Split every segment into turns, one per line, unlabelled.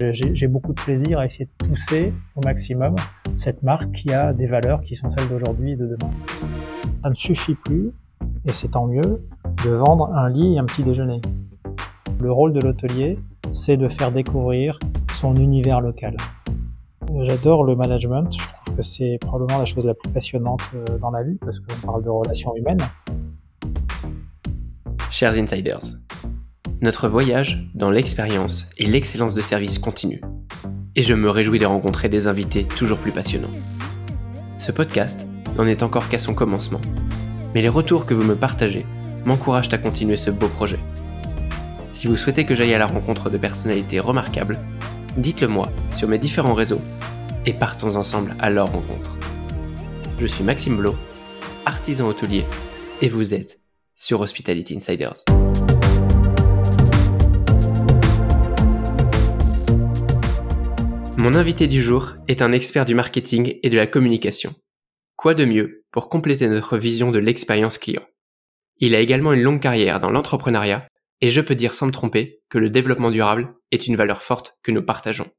J'ai beaucoup de plaisir à essayer de pousser au maximum cette marque qui a des valeurs qui sont celles d'aujourd'hui et de demain. Ça ne suffit plus, et c'est tant mieux, de vendre un lit et un petit déjeuner. Le rôle de l'hôtelier, c'est de faire découvrir son univers local. J'adore le management, je trouve que c'est probablement la chose la plus passionnante euh, dans la vie parce qu'on parle de relations humaines.
Chers insiders, notre voyage dans l'expérience et l'excellence de service continue. Et je me réjouis de rencontrer des invités toujours plus passionnants. Ce podcast n'en est encore qu'à son commencement, mais les retours que vous me partagez m'encouragent à continuer ce beau projet. Si vous souhaitez que j'aille à la rencontre de personnalités remarquables, dites-le moi sur mes différents réseaux et partons ensemble à leur rencontre. Je suis Maxime Blo, artisan hôtelier, et vous êtes sur Hospitality Insiders. Mon invité du jour est un expert du marketing et de la communication. Quoi de mieux pour compléter notre vision de l'expérience client? Il a également une longue carrière dans l'entrepreneuriat et je peux dire sans me tromper que le développement durable est une valeur forte que nous partageons.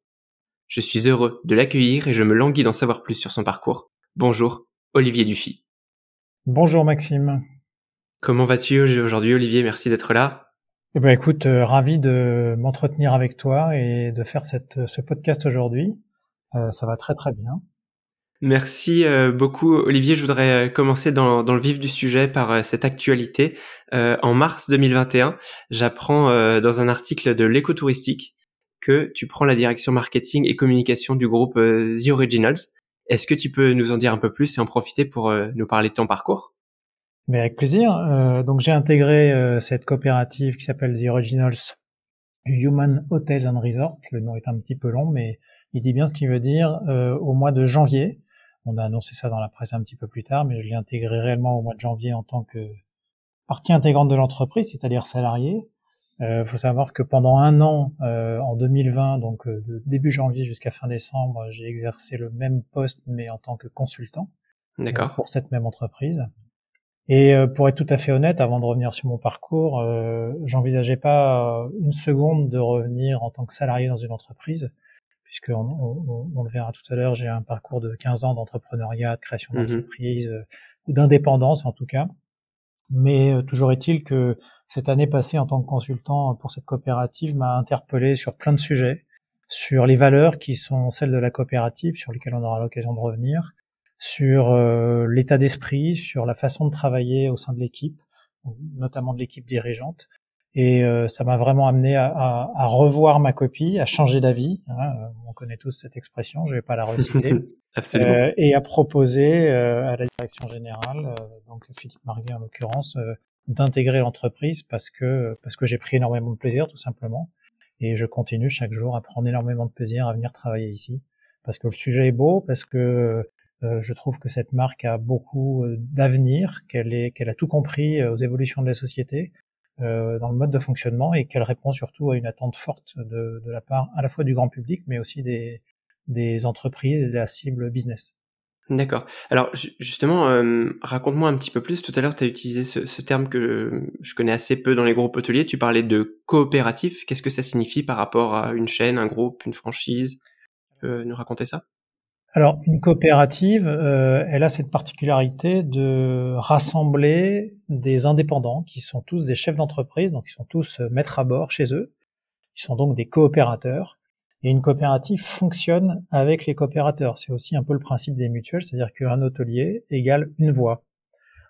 Je suis heureux de l'accueillir et je me languis d'en savoir plus sur son parcours. Bonjour, Olivier Dufy.
Bonjour Maxime.
Comment vas-tu aujourd'hui Olivier? Merci d'être là.
Eh ben écoute, euh, ravi de m'entretenir avec toi et de faire cette, ce podcast aujourd'hui. Euh, ça va très très bien.
Merci euh, beaucoup Olivier. Je voudrais commencer dans, dans, le vif du sujet par cette actualité. en mars 2021, j'apprends dans un article de l'écotouristique que tu prends la direction marketing et communication du groupe The Originals. Est-ce que tu peux nous en dire un peu plus et en profiter pour nous parler de ton parcours?
Mais avec plaisir. Euh, donc j'ai intégré euh, cette coopérative qui s'appelle The Originals Human Hotels and Resorts. Le nom est un petit peu long, mais il dit bien ce qu'il veut dire. Euh, au mois de janvier, on a annoncé ça dans la presse un petit peu plus tard, mais je l'ai intégré réellement au mois de janvier en tant que partie intégrante de l'entreprise, c'est-à-dire salarié. Il faut savoir que pendant un an, en 2020, donc de début janvier jusqu'à fin décembre, j'ai exercé le même poste, mais en tant que consultant.
D'accord.
Pour cette même entreprise. Et euh, pour être tout à fait honnête, avant de revenir sur mon parcours, euh, j'envisageais pas une seconde de revenir en tant que salarié dans une entreprise, puisque on, on, le verra tout à l'heure, j'ai un parcours de 15 ans d'entrepreneuriat, de création mhm. d'entreprise, euh, ou d'indépendance en tout cas. Mais euh, toujours est-il que cette année passée en tant que consultant pour cette coopérative m'a interpellé sur plein de sujets, sur les valeurs qui sont celles de la coopérative, sur lesquelles on aura l'occasion de revenir, sur euh, l'état d'esprit, sur la façon de travailler au sein de l'équipe, notamment de l'équipe dirigeante. Et euh, ça m'a vraiment amené à, à, à, revoir ma copie, à changer d'avis. Hein, euh, on connaît tous cette expression, je vais pas la reciter.
Absolument.
et à proposer à la direction générale, donc Philippe Marguet en l'occurrence, d'intégrer l'entreprise parce que parce que j'ai pris énormément de plaisir tout simplement. Et je continue chaque jour à prendre énormément de plaisir à venir travailler ici parce que le sujet est beau, parce que euh, je trouve que cette marque a beaucoup euh, d'avenir, qu'elle est, qu'elle a tout compris euh, aux évolutions de la société, dans le mode de fonctionnement et qu'elle répond surtout à une attente forte de, la part à la fois du grand public, mais aussi des, des entreprises et de la cible business.
D'accord. Alors justement, raconte-moi un petit peu plus. Tout à l'heure, tu as utilisé ce, ce, terme que je connais assez peu dans les groupes hôteliers. Tu parlais de coopératif. Qu'est-ce que ça signifie par rapport à une chaîne, un groupe, une franchise? Tu peux nous raconter ça?
Alors, une coopérative, euh, elle a cette particularité de rassembler des indépendants qui sont tous des chefs d'entreprise, donc ils sont tous euh, maîtres à bord chez eux. Ils sont donc des coopérateurs. Et une coopérative fonctionne avec les coopérateurs. C'est aussi un peu le principe des mutuelles, c'est-à-dire qu'un hôtelier égale une voix.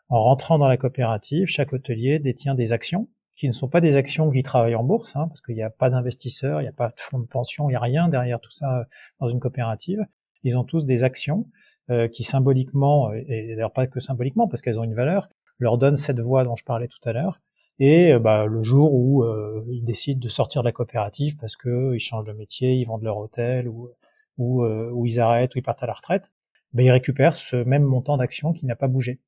En rentrant dans la coopérative, chaque hôtelier détient des actions qui ne sont pas des actions qui travaillent en bourse, hein, parce qu'il n'y a pas d'investisseurs, il n'y a pas de fonds de pension, il n'y a rien derrière tout ça dans une coopérative ils ont tous des actions euh, qui symboliquement, et d'ailleurs pas que symboliquement, parce qu'elles ont une valeur, leur donnent cette voix dont je parlais tout à l'heure. Et euh, bah, le jour où euh, ils décident de sortir de la coopérative parce que ils changent de métier, ils vendent leur hôtel ou ou, ou ils arrêtent ou ils partent à la retraite, bah, ils récupèrent ce même montant d'actions qui n'a pas bougé.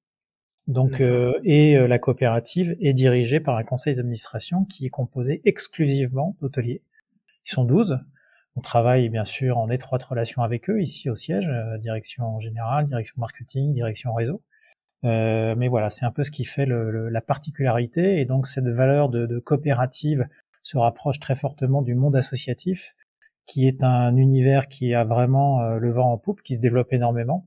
Donc et la coopérative est dirigée par un conseil d'administration qui est composé exclusivement d'hôteliers. Ils sont 12 on travaille bien sûr en étroite relation avec eux ici au siège, euh, direction générale, direction marketing, direction réseau. Euh, mais voilà, c'est un peu ce qui fait le, la particularité et donc cette valeur de, de, coopérative se rapproche très fortement du monde associatif qui est un univers qui a vraiment le vent en poupe, qui se développe énormément.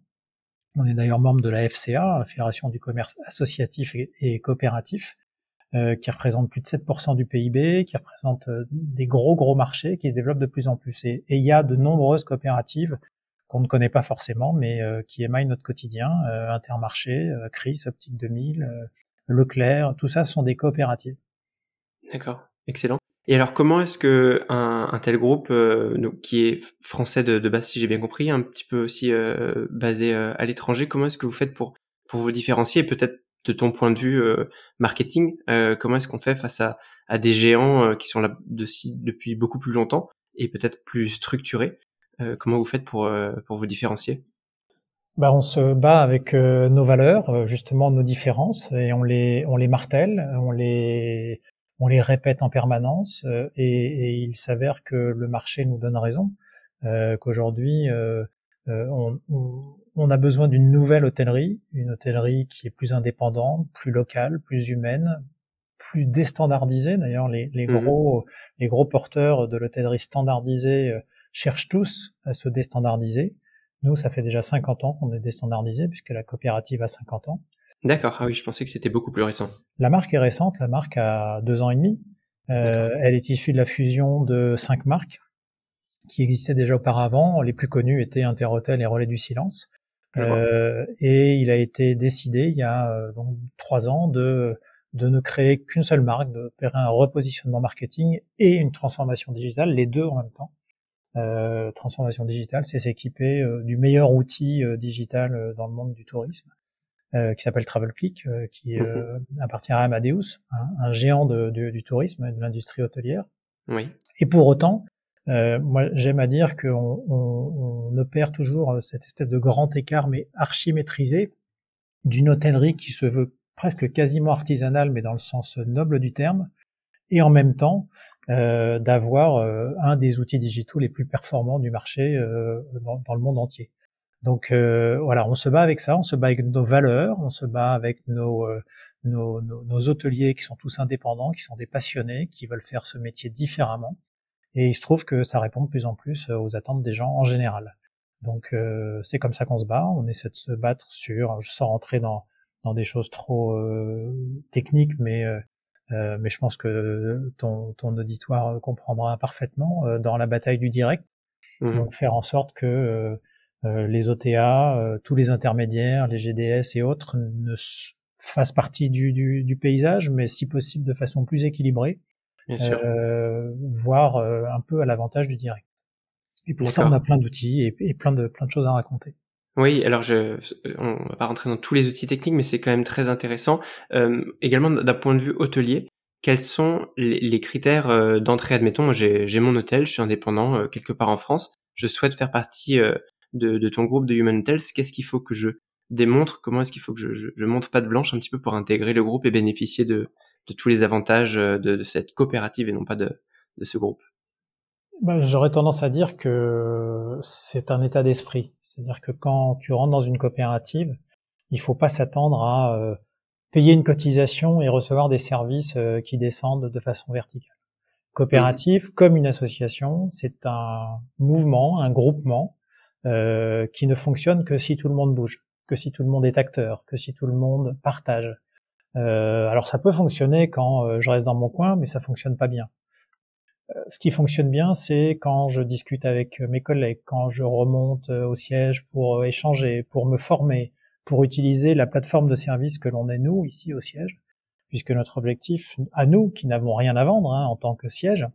On est d'ailleurs membre de la FCA, Fédération du commerce associatif et, coopératif, euh, qui représente plus de 7% du PIB, qui représente euh, des gros gros marchés qui se développent de plus en plus. Et, il y a de nombreuses coopératives qu'on ne connaît pas forcément, mais euh, qui émaillent notre quotidien. Intermarché, Chris, Optique 2000, Leclerc, tout ça sont des coopératives.
D'accord, excellent. Et alors, comment est-ce que un, tel groupe, qui est français de, base, si j'ai bien compris, un petit peu aussi basé à l'étranger, comment est-ce que vous faites pour pour vous différencier? Peut-être de ton point de vue marketing, comment est-ce qu'on fait face à, des géants qui sont là de, depuis beaucoup plus longtemps et peut-être plus structurés Comment vous faites pour vous différencier?
Bah, on se bat avec nos valeurs, justement nos différences, et on les martèle, on les répète en permanence euh, et, il s'avère que le marché nous donne raison, euh, qu'aujourd'hui euh, on, a besoin d'une nouvelle hôtellerie, une hôtellerie qui est plus indépendante, plus locale, plus humaine, plus déstandardisée. D'ailleurs, les, les mmh gros les gros porteurs de l'hôtellerie standardisée cherchent tous à se déstandardiser. Nous, ça fait déjà 50 ans qu'on est déstandardisé puisque la coopérative a 50 ans.
D'accord, ah oui, je pensais que c'était beaucoup plus récent.
La marque est récente, la marque a deux ans et demi. Euh, elle est issue de la fusion de cinq marques qui existaient déjà auparavant. Les plus connues étaient Interhotel et Relais du Silence. Euh, et il a été décidé il y a euh, donc trois ans de de ne créer qu'une seule marque, de faire un repositionnement marketing et une transformation digitale, les deux en même temps. Euh, transformation digitale, c'est s'équiper du meilleur outil digital dans le monde du tourisme. Qui s'appelle TravelClick, qui euh, appartient à Amadeus, hein, un géant de, du tourisme et de l'industrie hôtelière.
Oui.
Et pour autant, moi j'aime à dire qu'on on, on opère toujours cette espèce de grand écart, mais archi maîtrisé, d'une hôtellerie qui se veut presque quasiment artisanale, mais dans le sens noble du terme, et en même temps euh, d'avoir un des outils digitaux les plus performants du marché euh, dans, dans, le monde entier. Donc euh, voilà, on se bat avec ça, on se bat avec nos valeurs, on se bat avec nos, euh, nos, nos, hôteliers qui sont tous indépendants, qui sont des passionnés, qui veulent faire ce métier différemment. Et il se trouve que ça répond de plus en plus aux attentes des gens en général. Donc euh, c'est comme ça qu'on se bat, on essaie de se battre sur, sans rentrer dans, dans des choses trop techniques, mais mais je pense que ton, ton auditoire comprendra parfaitement dans la bataille du direct. Mmh. Donc faire en sorte que euh, les OTA, euh, tous les intermédiaires, les GDS et autres ne fassent partie du, du, du, paysage, mais si possible de façon plus équilibrée, euh, voire un peu à l'avantage du direct. Et pour ça, on a plein d'outils et, et, plein de plein de choses à raconter.
Oui, alors je, on va pas rentrer dans tous les outils techniques, mais c'est quand même très intéressant. Euh, également d'un point de vue hôtelier, quels sont les, les critères d'entrée? Admettons, j'ai mon hôtel, je suis indépendant quelque part en France, je souhaite faire partie de, ton groupe de Human Hotels, qu'est-ce qu'il faut que je démontre? Comment est-ce qu'il faut que je, je, montre pas de blanche un petit peu pour intégrer le groupe et bénéficier de, tous les avantages euh, de, cette coopérative et non pas de, ce groupe
ben, J'aurais tendance à dire que c'est un état d'esprit. C'est-à-dire que quand tu rentres dans une coopérative, il faut pas s'attendre à euh, payer une cotisation et recevoir des services euh, qui descendent de façon verticale. Coopérative, comme une association, c'est un mouvement, un groupement euh, qui ne fonctionne que si tout le monde bouge, que si tout le monde est acteur, que si tout le monde partage. Euh, alors ça peut fonctionner quand euh, je reste dans mon coin, mais ça fonctionne pas bien. Euh, ce qui fonctionne bien, c'est quand je discute avec mes collègues, quand je remonte au siège pour échanger, pour me former, pour utiliser la plateforme de service que l'on est nous ici au siège, puisque notre objectif, à nous qui n'avons rien à vendre hein, en tant que siège,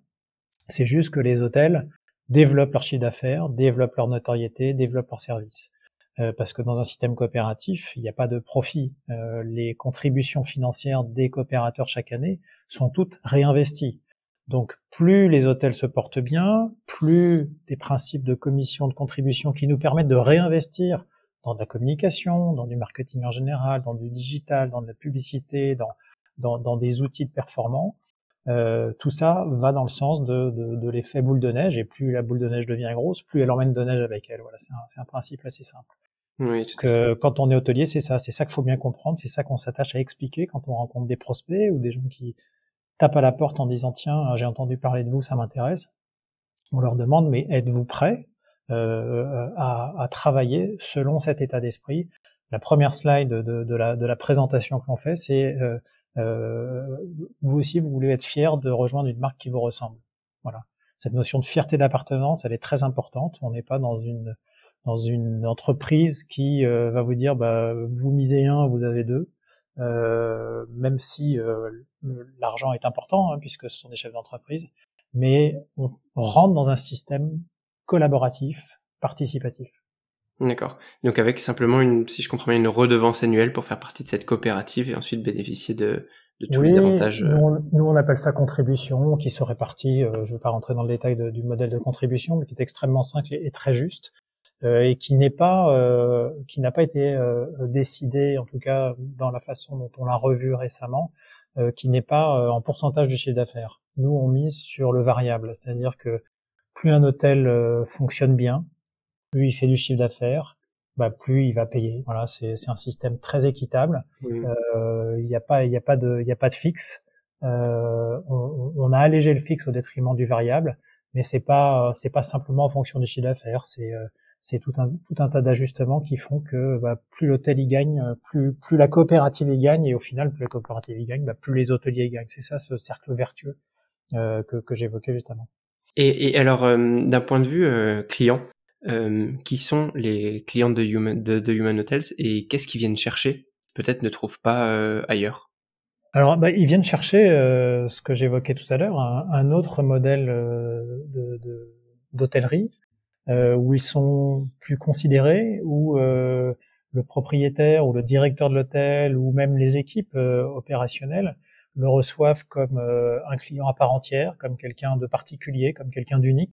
c'est juste que les hôtels développent leur chiffre d'affaires, développent leur notoriété, développent leurs services. Euh, parce que dans un système coopératif, il n'y a pas de profit. Euh, les contributions financières des coopérateurs chaque année sont toutes réinvesties. Donc plus les hôtels se portent bien, plus des principes de commission de contribution qui nous permettent de réinvestir dans de la communication, dans du marketing en général, dans du digital, dans de la publicité, dans, dans, dans des outils de performance, euh, tout ça va dans le sens de, de, de l'effet boule de neige, et plus la boule de neige devient grosse, plus elle emmène de neige avec elle. Voilà, c'est un, un, principe assez simple.
Oui,
tout à quand on est hôtelier, c'est ça, c'est ça qu'il faut bien comprendre, c'est ça qu'on s'attache à expliquer quand on rencontre des prospects ou des gens qui tapent à la porte en disant tiens, j'ai entendu parler de vous, ça m'intéresse. on leur demande mais êtes-vous prêt euh, à, à, travailler selon cet état d'esprit? La première slide de, de, la, de la, présentation que l'on fait, c'est euh, euh, vous aussi vous voulez être fier de rejoindre une marque qui vous ressemble. Voilà. Cette notion de fierté d'appartenance, elle est très importante. On n'est pas dans une dans une entreprise qui euh, va vous dire bah, vous misez un, vous avez deux. Euh, même si euh, l'argent est important, hein, puisque ce sont des chefs d'entreprise, mais on rentre dans un système collaboratif, participatif.
D'accord. Donc avec simplement une, si je comprends bien, une redevance annuelle pour faire partie de cette coopérative et ensuite bénéficier de, de tous les avantages.
Nous on, nous on, appelle ça contribution, qui se répartit. Euh, je ne vais pas rentrer dans le détail du modèle de contribution, mais qui est extrêmement simple et, très juste. Euh, et qui n'est pas, euh, qui n'a pas été euh, décidé, en tout cas dans la façon dont on l'a revu récemment, euh, qui n'est pas en pourcentage du chiffre d'affaires. Nous, on mise sur le variable, c'est-à-dire que plus un hôtel fonctionne bien, plus il fait du chiffre d'affaires, bah, plus il va payer. Voilà, c'est un système très équitable. Il n'y a pas, il a pas de, il a pas de fixe. Euh, on, on, a allégé le fixe au détriment du variable, mais c'est pas, c'est pas simplement en fonction du chiffre d'affaires. C'est c'est tout un, tout un tas d'ajustements qui font que bah, plus l'hôtel y gagne, plus, plus la coopérative y gagne, et au final, plus la coopérative y gagne, bah, plus les hôteliers y gagnent. C'est ça ce cercle vertueux euh, que, que j'évoquais justement.
Et, et alors, euh, d'un point de vue euh, client, euh, qui sont les clients de Human, de, de Human Hotels et qu'est-ce qu'ils viennent chercher? Peut-être ne trouvent pas euh, ailleurs.
Alors, bah, ils viennent chercher ce que j'évoquais tout à l'heure, un, un, autre modèle d'hôtellerie euh, où ils sont plus considérés, où euh, le propriétaire ou le directeur de l'hôtel ou même les équipes euh, opérationnelles le reçoivent comme un client à part entière, comme quelqu'un de particulier, comme quelqu'un d'unique,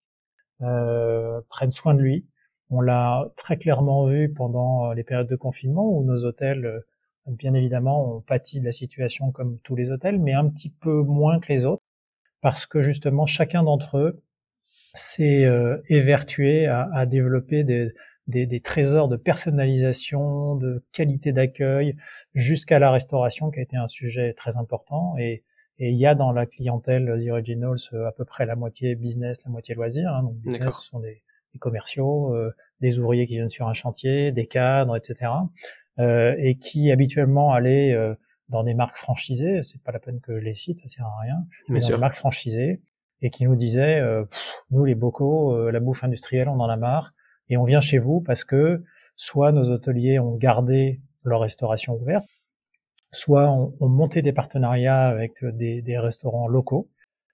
prennent soin de lui. On l'a très clairement vu pendant les périodes de confinement où nos hôtels, bien évidemment, ont pâti de la situation comme tous les hôtels, mais un petit peu moins que les autres, parce que justement chacun d'entre eux s'est euh, évertué à, à développer des, des, des, trésors de personnalisation, de qualité d'accueil, jusqu'à la restauration, qui a été un sujet très important. Et, et il y a dans la clientèle The Originals euh, à peu près la moitié business, la moitié loisir. Hein. Donc business, ce sont des, des commerciaux, euh, des ouvriers qui viennent sur un chantier, des cadres, etc. Euh, et qui habituellement allaient euh, dans des marques franchisées. C'est pas la peine que je les cite, ça sert à rien. Mais dans des marques franchisées et qui nous disait euh, nous les bocaux, euh, la bouffe industrielle, on en a marre et on vient chez vous parce que soit nos hôteliers ont gardé leur restauration ouverte, soit ont, monté des partenariats avec des, des restaurants locaux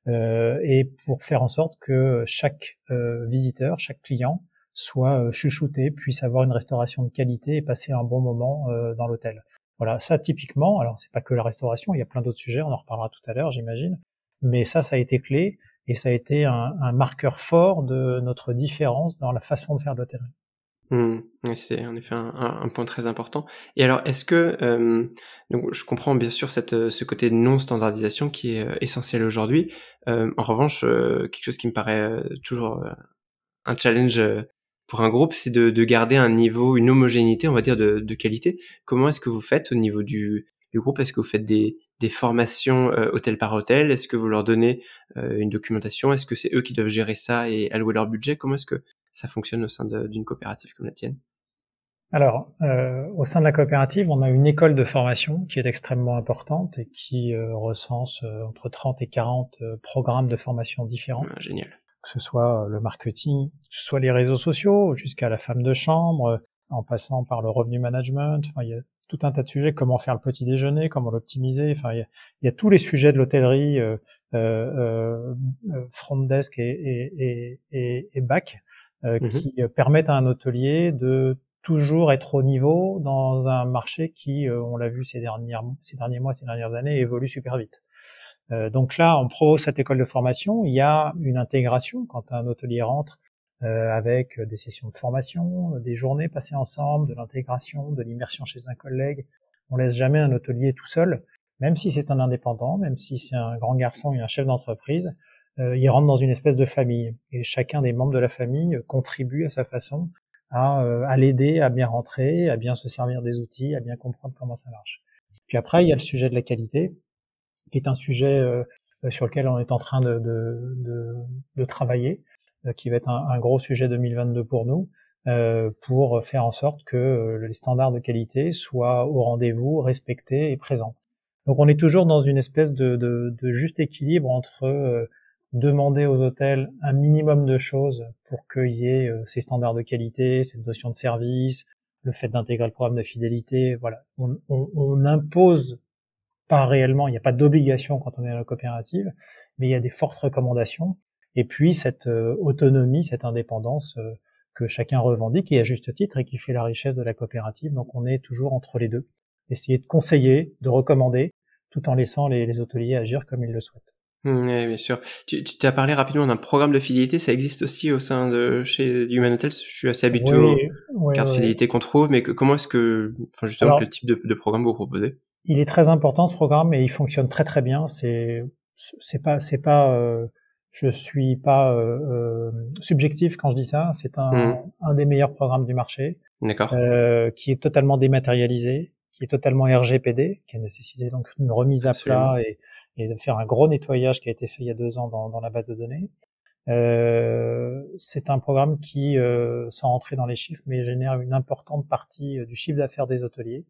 euh, et pour faire en sorte que chaque euh, visiteur, chaque client soit chuchoté, puisse avoir une restauration de qualité et passer un bon moment dans l'hôtel. Voilà, ça typiquement, alors c'est pas que la restauration, il y a plein d'autres sujets, on en reparlera tout à l'heure, j'imagine, mais ça, ça a été clé et ça a été un, marqueur fort de notre différence dans la façon de faire de l'hôtellerie.
Mmh, c'est en effet un, point très important. Et alors, est-ce que euh, donc je comprends bien sûr cette, ce côté de non standardisation qui est euh, essentiel aujourd'hui. Euh, en revanche, euh, quelque chose qui me paraît euh, toujours un challenge pour un groupe, c'est de, de, garder un niveau, une homogénéité, on va dire, de, de qualité. Comment est-ce que vous faites au niveau du, du groupe? Est-ce que vous faites des, des formations euh, hôtel par hôtel Est-ce que vous leur donnez euh, une documentation? Est-ce que c'est eux qui doivent gérer ça et allouer leur budget? Comment est-ce que ça fonctionne au sein d'une coopérative comme la tienne?
Alors, euh, au sein de la coopérative, on a une école de formation qui est extrêmement importante et qui euh, recense euh, entre 30 et 40 programmes de formation différents.
Ah, génial.
Que ce soit le marketing, que ce soit les réseaux sociaux, jusqu'à la femme de chambre, en passant par le revenu management. Enfin, il y a tout un tas de sujets, comment faire le petit déjeuner, comment l'optimiser. Enfin, il y, a, tous les sujets de l'hôtellerie, euh, euh, euh front desk et, et, et, et back, euh, mhm. qui permettent à un hôtelier de toujours être au niveau dans un marché qui, on l'a vu ces, dernières, ces derniers mois, ces dernières années, évolue super vite. donc là, en pro cette école de formation, il y a une intégration quand un hôtelier rentre avec des sessions de formation, des journées passées ensemble, de l'intégration, de l'immersion chez un collègue. On laisse jamais un hôtelier tout seul, même si c'est un indépendant, même si c'est un grand garçon et un chef d'entreprise, euh, il rentre dans une espèce de famille. Et chacun des membres de la famille contribue à sa façon à, euh, à l'aider à bien rentrer, à bien se servir des outils, à bien comprendre comment ça marche. Puis après, il y a le sujet de la qualité, qui est un sujet sur lequel on est en train de, de, de, de travailler. Qui va être un, un, gros sujet 2022 pour nous, pour faire en sorte que les standards de qualité soient au rendez-vous, respectés et présents. Donc on est toujours dans une espèce de, de, de juste équilibre entre euh, demander aux hôtels un minimum de choses pour qu'il y ait euh, ces standards de qualité, cette notion de service, le fait d'intégrer le programme de fidélité. Voilà, on, on, on impose pas réellement, il n'y a pas d'obligation quand on est dans la coopérative, mais il y a des fortes recommandations. Et puis cette euh, autonomie, cette indépendance que chacun revendique et à juste titre et qui fait la richesse de la coopérative. Donc on est toujours entre les deux essayer de conseiller, de recommander, tout en laissant les, hôteliers agir comme ils le souhaitent.
Mmh, oui, bien sûr. Tu, tu as parlé rapidement d'un programme de fidélité. Ça existe aussi au sein de chez Human Hotels. Je suis assez habitué aux cartes de fidélité qu'on trouve, mais comment est-ce que, enfin justement, quel type de, de, programme vous proposez?
Il est très important ce programme et il fonctionne très très bien. C'est c'est pas c'est pas euh, je suis pas euh, euh, subjectif quand je dis ça. C'est un, mmh. un des meilleurs programmes du marché. Euh, qui est totalement dématérialisé, qui est totalement RGPD, qui a nécessité donc une remise à plat et, et, de faire un gros nettoyage qui a été fait il y a deux ans dans, dans la base de données. Euh, c'est un programme qui, euh, sans rentrer dans les chiffres, mais génère une importante partie euh, du chiffre d'affaires des hôteliers,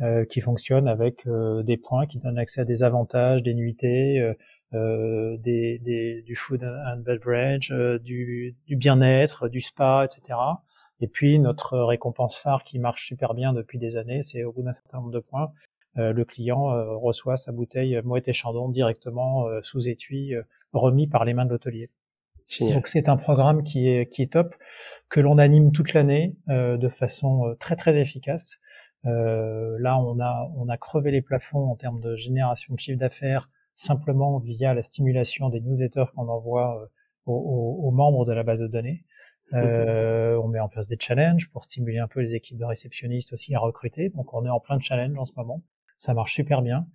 euh, qui fonctionne avec euh, des points qui donnent accès à des avantages, des nuitées, euh, des, des, du food and beverage, du, du bien-être, du spa, etc. Et puis notre récompense phare qui marche super bien depuis des années, c'est au bout d'un certain nombre de points, euh, le client euh, reçoit sa bouteille Moët et Chandon directement euh, sous étui, remis par les mains de l'hôtelier. Donc c'est un programme qui est qui est top, que l'on anime toute l'année de façon très très efficace. là, on a on a crevé les plafonds en termes de génération de chiffre d'affaires simplement via la stimulation des newsletters qu'on envoie aux, aux, membres de la base de données. Euh, on met en place des challenges pour stimuler un peu les équipes de réceptionnistes aussi à recruter. Donc on est en plein de challenges en ce moment. Ça marche super bien.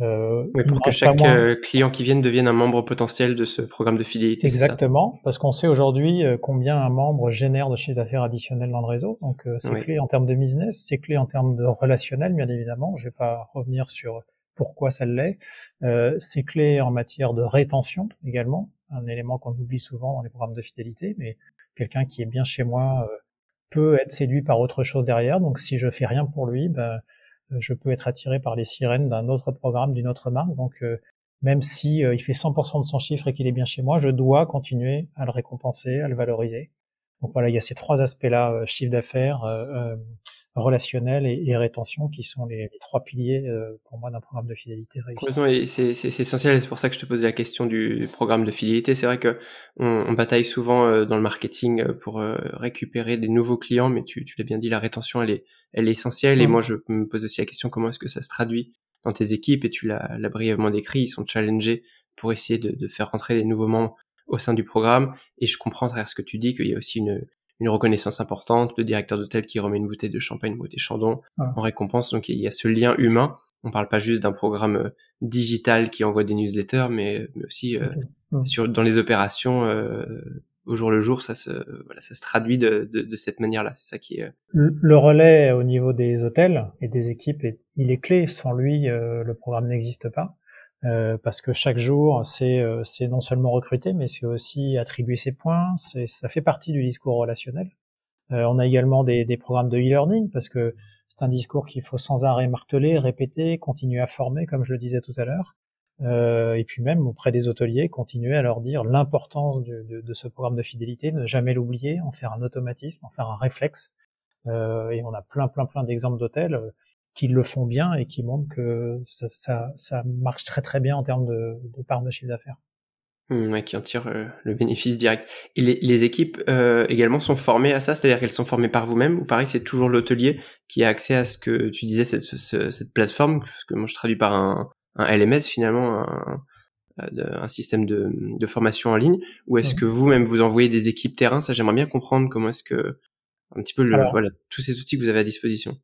Euh, pour que chaque euh, client qui vienne devienne un membre potentiel de ce programme de fidélité.
Exactement, parce qu'on sait aujourd'hui euh, combien un membre génère de chiffre d'affaires additionnel dans le réseau. Donc euh, c'est clé en termes de business, c'est clé en termes de relationnel, bien évidemment. Je vais pas revenir sur pourquoi ça l'est. Euh, c'est clé en matière de rétention également, un élément qu'on oublie souvent dans les programmes de fidélité, mais quelqu'un qui est bien chez moi euh, peut être séduit par autre chose derrière. Donc si je fais rien pour lui, ben, euh, je peux être attiré par les sirènes d'un autre programme, d'une autre marque. Donc euh, même si il fait 100% de son chiffre et qu'il est bien chez moi, je dois continuer à le récompenser, à le valoriser. Donc voilà, il y a ces trois aspects-là, chiffre d'affaires, relationnel et, rétention qui sont les, trois piliers euh, pour moi d'un programme de fidélité
réussi. c'est essentiel, c'est pour ça que je te posais la question du programme de fidélité. C'est vrai que on, bataille souvent euh, dans le marketing euh, pour récupérer des nouveaux clients, mais tu, tu l'as bien dit, la rétention elle est, elle est essentielle. Et moi, je me pose aussi la question comment est-ce que ça se traduit dans tes équipes? Et tu l'as brièvement décrit, ils sont challengés pour essayer de, de faire rentrer des nouveaux membres au sein du programme. Et je comprends à travers ce que tu dis qu'il y a aussi une, une reconnaissance importante, le directeur d'hôtel qui remet une bouteille de champagne, une bouteille Chandon en récompense. Donc il y a ce lien humain. On parle pas juste d'un programme euh, digital qui envoie des newsletters, mais, aussi euh, sur dans les opérations euh, au jour le jour, ça se voilà, ça se traduit de, de, cette manière-là. C'est ça qui est
le relais au niveau des hôtels et des équipes, il est clé. Sans lui, le programme n'existe pas. Euh, parce que chaque jour, c'est euh, non seulement recruter, mais c'est aussi attribuer ses points. Ça fait partie du discours relationnel. Euh, on a également des, des programmes de e-learning parce que c'est un discours qu'il faut sans arrêt marteler, répéter, continuer à former, comme je le disais tout à l'heure. et puis même auprès des hôteliers, continuer à leur dire l'importance de, de, de, ce programme de fidélité, ne jamais l'oublier, en faire un automatisme, en faire un réflexe. et on a plein, plein, plein d'exemples d'hôtels qui le font bien et qui montrent que ça, ça, ça marche très très bien en termes de, de part de chiffre d'affaires.
Mmh, ouais, qui en tirent euh, le bénéfice direct. Et les, les équipes euh, également sont formées à ça, c'est-à-dire qu'elles sont formées par vous-même, ou pareil, c'est toujours l'hôtelier qui a accès à ce que tu disais, cette, cette plateforme, ce que moi je traduis par un, un LMS finalement, un, un système de, de, formation en ligne, ou est-ce que vous-même vous envoyez des équipes terrain? Ça, j'aimerais bien comprendre comment est-ce que un petit peu le, voilà tous ces outils que vous avez à disposition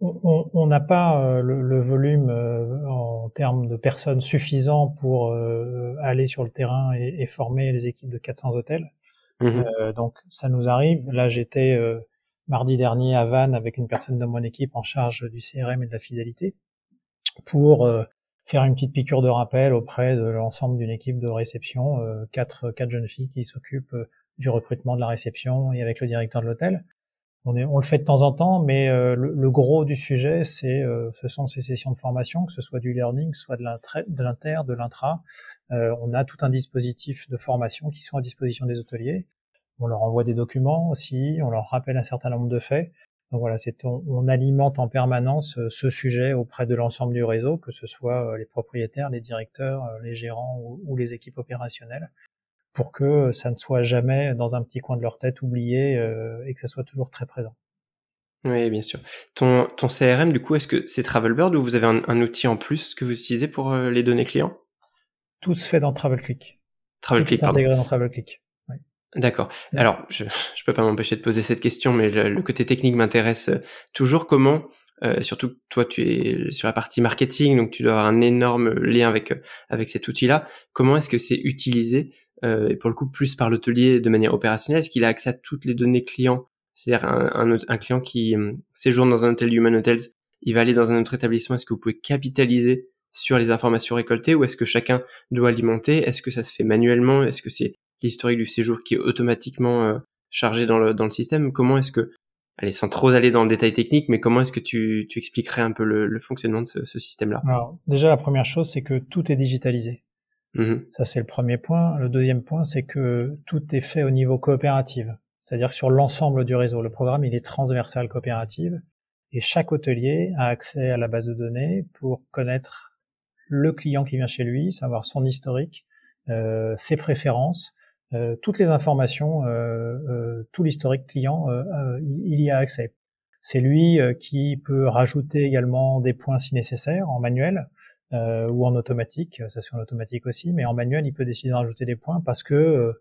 on n'a pas euh, le, volume euh, en termes de personnes suffisant pour euh, aller sur le terrain et, former les équipes de 400 hôtels. Mmh donc ça nous arrive. Là, j'étais mardi dernier à Vannes avec une personne de mon équipe en charge du CRM et de la fidélité pour faire une petite piqûre de rappel auprès de l'ensemble d'une équipe de réception, quatre, quatre jeunes filles qui s'occupent du recrutement, de la réception et avec le directeur de l'hôtel. On, le fait de temps en temps, mais euh, le, gros du sujet, c'est, euh, ce sont ces sessions de formation, que ce soit du learning, soit de l'inter, de l'intra. Euh, on a tout un dispositif de formation qui sont à disposition des hôteliers. On leur envoie des documents aussi, on leur rappelle un certain nombre de faits. Donc voilà, on, alimente en permanence ce sujet auprès de l'ensemble du réseau, que ce soit les propriétaires, les directeurs, les gérants ou les équipes opérationnelles pour que ça ne soit jamais dans un petit coin de leur tête oublié euh, et que ça soit toujours très présent.
Oui, bien sûr. Ton, ton CRM, du coup, est-ce que c'est Travelbird ou vous avez un, outil en plus que vous utilisez pour euh, les données clients?
Tout se fait dans TravelClick.
TravelClick, pardon.
intégré dans TravelClick.
D'accord. Alors, je ne peux pas m'empêcher de poser cette question, mais le, côté technique m'intéresse euh, toujours. Comment, surtout toi, tu es sur la partie marketing, donc tu dois avoir un énorme lien avec avec cet outil-là. Comment est-ce que c'est utilisé euh, et pour le coup plus par l'hôtelier de manière opérationnelle? Est-ce qu'il a accès à toutes les données clients? C'est-à-dire un, un, client qui euh, séjourne dans un hôtel Human Hotels, il va aller dans un autre établissement. Est-ce que vous pouvez capitaliser sur les informations récoltées ou est-ce que chacun doit alimenter? Est-ce que ça se fait manuellement? Est-ce que c'est l'historique du séjour qui est automatiquement euh, chargé dans le, dans le système? Comment est-ce que, allez, sans trop aller dans le détail technique, mais comment est-ce que tu, tu expliquerais un peu le, le fonctionnement de ce, ce système-là?
Alors, déjà, la première chose, c'est que tout est digitalisé. Mmh Ça, c'est le premier point. Le deuxième point, c'est que tout est fait au niveau coopératif. C'est-à-dire sur l'ensemble du réseau. Le programme, il est transversal coopérative. Et chaque hôtelier a accès à la base de données pour connaître le client qui vient chez lui, savoir son historique, euh, ses préférences, euh, toutes les informations, euh, euh tout l'historique client, euh, euh, il y a accès. C'est lui qui peut rajouter également des points si nécessaire en manuel ou en automatique, ça se fait en automatique aussi, mais en manuel, il peut décider de rajouter des points parce que,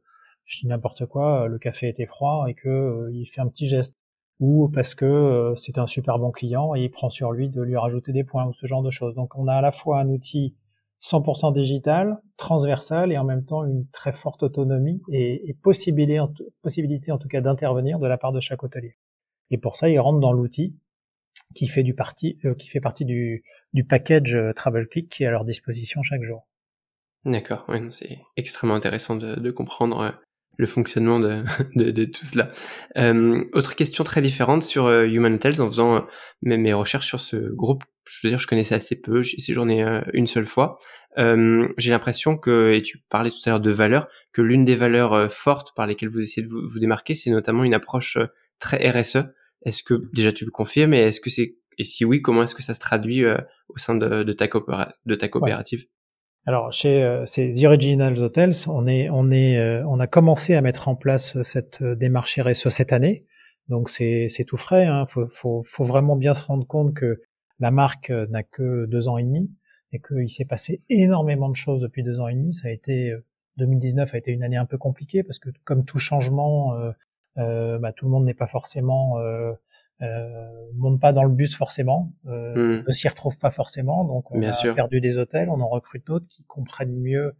je dis n'importe quoi, le café était froid et que il fait un petit geste, ou parce que c'est un super bon client et il prend sur lui de lui rajouter des points ou ce genre de choses. Donc on a à la fois un outil 100% digital, transversal et en même temps une très forte autonomie et, possibilité, en possibilité en tout cas d'intervenir de la part de chaque hôtelier. Et pour ça, il rentre dans l'outil qui fait du parti, euh, qui fait partie du, du package euh, Travel Click qui est à leur disposition chaque jour.
D'accord, ouais, c'est extrêmement intéressant de, de comprendre euh, le fonctionnement de, de, de tout cela. Euh, autre question très différente sur Human Hotels, en faisant mes, mes, recherches sur ce groupe, je veux dire, je connaissais assez peu, j'ai séjourné une seule fois. j'ai l'impression que, et tu parlais tout à l'heure de valeurs, que l'une des valeurs fortes par lesquelles vous essayez de vous, vous démarquer, c'est notamment une approche très RSE. Est-ce que déjà tu le confirmes et est-ce que c'est et si oui, comment est-ce que ça se traduit euh, au sein de, de, ta, de ta coopérative?
Alors chez euh, ces The Originals Hotels, on est on est euh, on a commencé à mettre en place cette démarche RSE cette année. Donc c'est c'est tout frais. Hein. Faut, faut faut vraiment bien se rendre compte que la marque n'a que deux ans et demi et qu'il s'est passé énormément de choses depuis deux ans et demi. Ça a été 2019 a été une année un peu compliquée parce que comme tout changement, euh, bah, tout le monde n'est pas forcément euh, euh, monte pas dans le bus forcément, euh, hmm. ne s'y retrouve pas forcément, donc on a perdu des hôtels, on en recrute d'autres qui comprennent mieux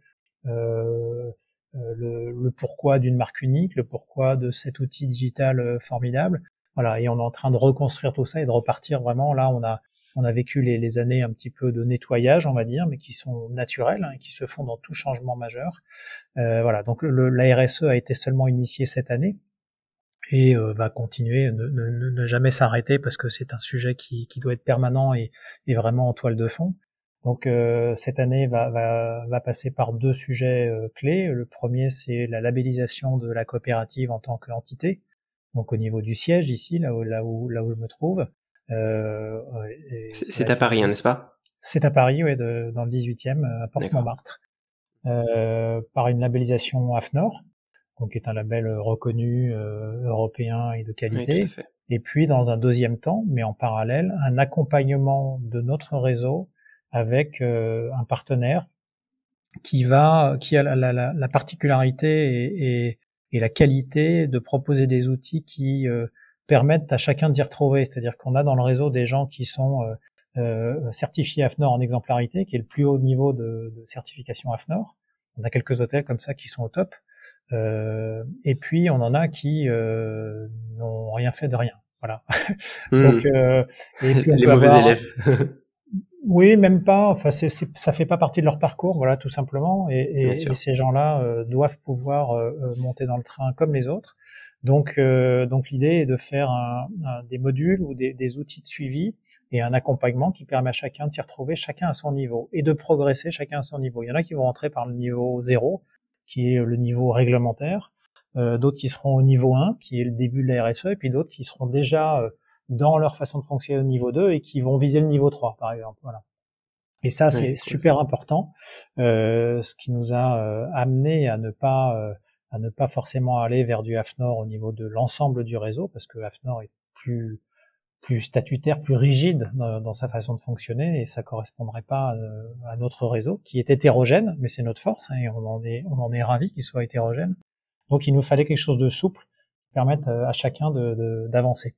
euh, euh, le, le, pourquoi d'une marque unique, le pourquoi de cet outil digital formidable. Voilà, et on est en train de reconstruire tout ça et de repartir vraiment. Là, on a on a vécu les, années un petit peu de nettoyage, on va dire, mais qui sont naturelles hein, et qui se font dans tout changement majeur. Euh, voilà, donc le, la RSE a été seulement initiée cette année et euh, va continuer, ne, ne, jamais s'arrêter parce que c'est un sujet qui, doit être permanent et, et, vraiment en toile de fond. Donc euh, cette année va, passer par deux sujets clés. Le premier, c'est la labellisation de la coopérative en tant qu'entité, donc au niveau du siège ici, là où je me trouve.
C'est à Paris, hein, n'est-ce pas?
C'est à Paris, oui, dans le 18e, à Porte-Montmartre. par une labellisation AFNOR, donc qui est un label euh, reconnu euh, européen et de qualité. et puis dans un deuxième temps, mais en parallèle, un accompagnement de notre réseau avec euh, un partenaire qui va, qui a la, la, la particularité et, et, et, la qualité de proposer des outils qui permettent à chacun de s'y retrouver. C'est-à-dire qu'on a dans le réseau des gens qui sont euh, certifiés AFNOR en exemplarité, qui est le plus haut niveau de, de certification AFNOR. On a quelques hôtels comme ça qui sont au top. Euh, et puis on en a qui euh, n'ont rien fait de rien. Voilà.
Hmm. Donc, euh, et puis les mauvais élèves.
Oui, même pas. Enfin, c'est, c'est, ça fait pas partie de leur parcours, voilà, tout simplement. Et, et, et ces gens-là euh, doivent pouvoir euh, euh, monter dans le train comme les autres. Donc, donc l'idée est de faire un, des modules ou des, des, outils de suivi et un accompagnement qui permet à chacun de s'y retrouver, chacun à son niveau, et de progresser chacun à son niveau. Il y en a qui vont rentrer par le niveau zéro, qui est le niveau réglementaire, d'autres qui seront au niveau 1, qui est le début de la RSE, et puis d'autres qui seront déjà dans leur façon de fonctionner au niveau 2 et qui vont viser le niveau 3, par exemple. Voilà. Et ça, c'est super important, euh, ce qui nous a euh, amené à ne pas euh, à ne pas forcément aller vers du AFNOR au niveau de l'ensemble du réseau, parce que AFNOR est plus plus statutaire, plus rigide dans, sa façon de fonctionner, et ça correspondrait pas à, notre réseau, qui est hétérogène, mais c'est notre force, hein, et on en est on en est ravi qu'il soit hétérogène. Donc il nous fallait quelque chose de souple, qui permette à chacun d'avancer.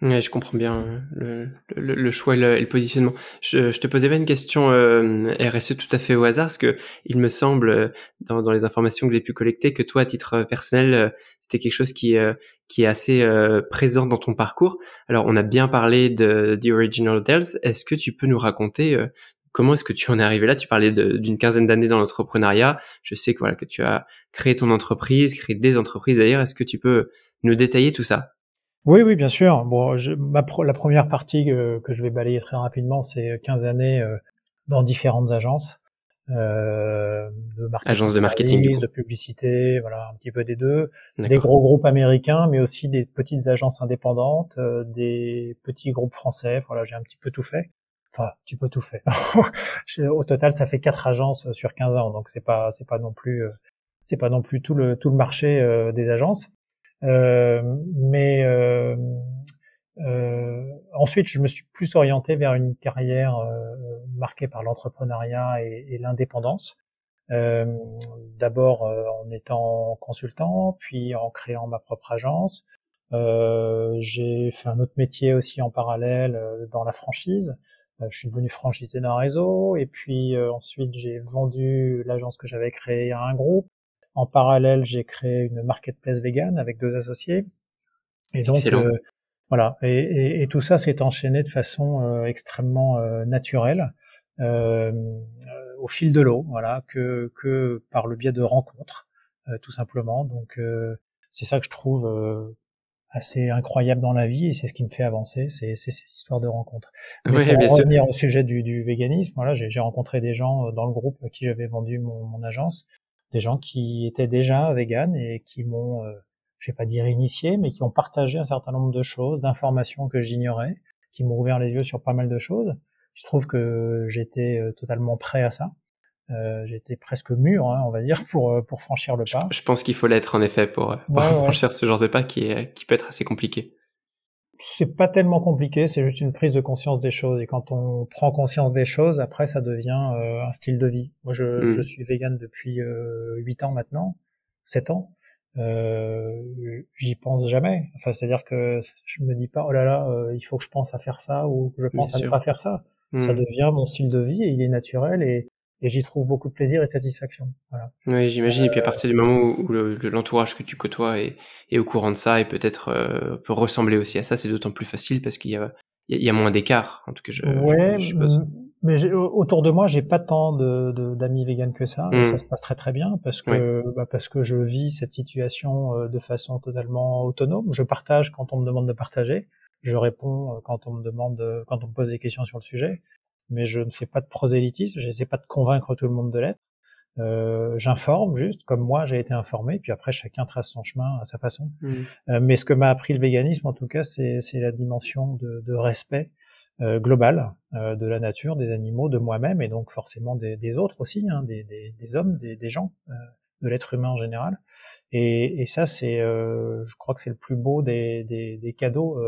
Ouais, je comprends bien le, le, le choix et le, positionnement. Je, je, te posais pas une question euh, RSE tout à fait au hasard, parce que il me semble, euh, dans, dans les informations que j'ai pu collecter, que toi, à titre personnel, euh, c'était quelque chose qui, euh, qui est assez présent dans ton parcours. Alors, on a bien parlé de The Original Hotels. Est-ce que tu peux nous raconter comment est-ce que tu en es arrivé là? Tu parlais d'une quinzaine d'années dans l'entrepreneuriat. Je sais que voilà que tu as créé ton entreprise, créé des entreprises d'ailleurs. Est-ce que tu peux nous détailler tout ça?
Oui, oui, bien sûr. Bon, je, ma la première partie que, que, je vais balayer très rapidement, c'est 15 années euh, dans différentes agences.
Euh, de marketing, agences de marketing,
de publicité, voilà, un petit peu des deux. Des gros groupes américains, mais aussi des petites agences indépendantes, euh, des petits groupes français. Voilà, j'ai un petit peu tout fait. Enfin, un petit peu tout fait. Au total, ça fait quatre agences sur 15 ans, donc c'est pas, c'est pas non plus, euh, c'est pas non plus tout le tout le marché euh, des agences. Euh, mais euh, euh, ensuite, je me suis plus orienté vers une carrière marquée par l'entrepreneuriat et, l'indépendance. Euh, d'abord en étant consultant, puis en créant ma propre agence. Euh, j'ai fait un autre métier aussi en parallèle dans la franchise. je suis devenu franchisé d'un réseau et puis ensuite j'ai vendu l'agence que j'avais créée à un groupe. En parallèle, j'ai créé une marketplace vegan avec deux associés.
Et donc, euh,
voilà. Et, tout ça s'est enchaîné de façon euh, extrêmement euh, naturelle, au fil de l'eau, voilà, que, que par le biais de rencontres, tout simplement. Donc, c'est ça que je trouve assez incroyable dans la vie et c'est ce qui me fait avancer, c'est cette histoire de rencontres. pour revenir au sujet du, véganisme, voilà, j'ai rencontré des gens dans le groupe à qui j'avais vendu mon, agence des gens qui étaient déjà véganes et qui m'ont, euh, je vais pas dire initié, mais qui ont partagé un certain nombre de choses, d'informations que j'ignorais, qui m'ont ouvert les yeux sur pas mal de choses. Je trouve que j'étais euh, totalement prêt à ça. Euh, j'étais presque mûr, hein, on va dire, pour euh, pour franchir le pas.
Je, pense qu'il faut l'être en effet pour, pour franchir ce genre de pas qui est qui peut être assez compliqué
c'est pas tellement compliqué, c'est juste une prise de conscience des choses. Et quand on prend conscience des choses, après, ça devient euh, un style de vie. Moi, je, mm. je suis vegan depuis euh, 8 ans maintenant, 7 ans. Euh, j'y pense jamais. Enfin, c'est-à-dire que je me dis pas, oh là là, euh, il faut que je pense à faire ça ou que je pense à ne pas faire ça. Ça mm. devient mon style de vie et il est naturel et et j'y trouve beaucoup de plaisir et de satisfaction. Voilà.
Oui, j'imagine. et puis à partir du moment où, l'entourage que tu côtoies est, est, au courant de ça et peut-être euh, peut ressembler aussi à ça, c'est d'autant plus facile parce qu'il y a, il y a moins d'écart. En tout cas, je,
ouais, je, suppose. Mais autour de moi, j'ai pas tant de, d'amis véganes que ça. Ça mmh. se passe très très bien parce que bah, parce que je vis cette situation euh, de façon totalement autonome. Je partage quand on me demande de partager. Je réponds euh, quand on me demande, quand on me pose des questions sur le sujet mais je ne fais pas de prosélytisme, je n'essaie pas de convaincre tout le monde de l'être. Euh, j'informe juste comme moi j'ai été informé, puis après chacun trace son chemin à sa façon. Mmh. Euh, mais ce que m'a appris le véganisme, en tout cas, c'est la dimension de, de respect euh, global euh, de la nature, des animaux, de moi-même et donc forcément des, des autres aussi, hein, des, des, des, hommes, des, gens, euh, de l'être humain en général. Et, et ça, c'est, euh, je crois que c'est le plus beau des, des cadeaux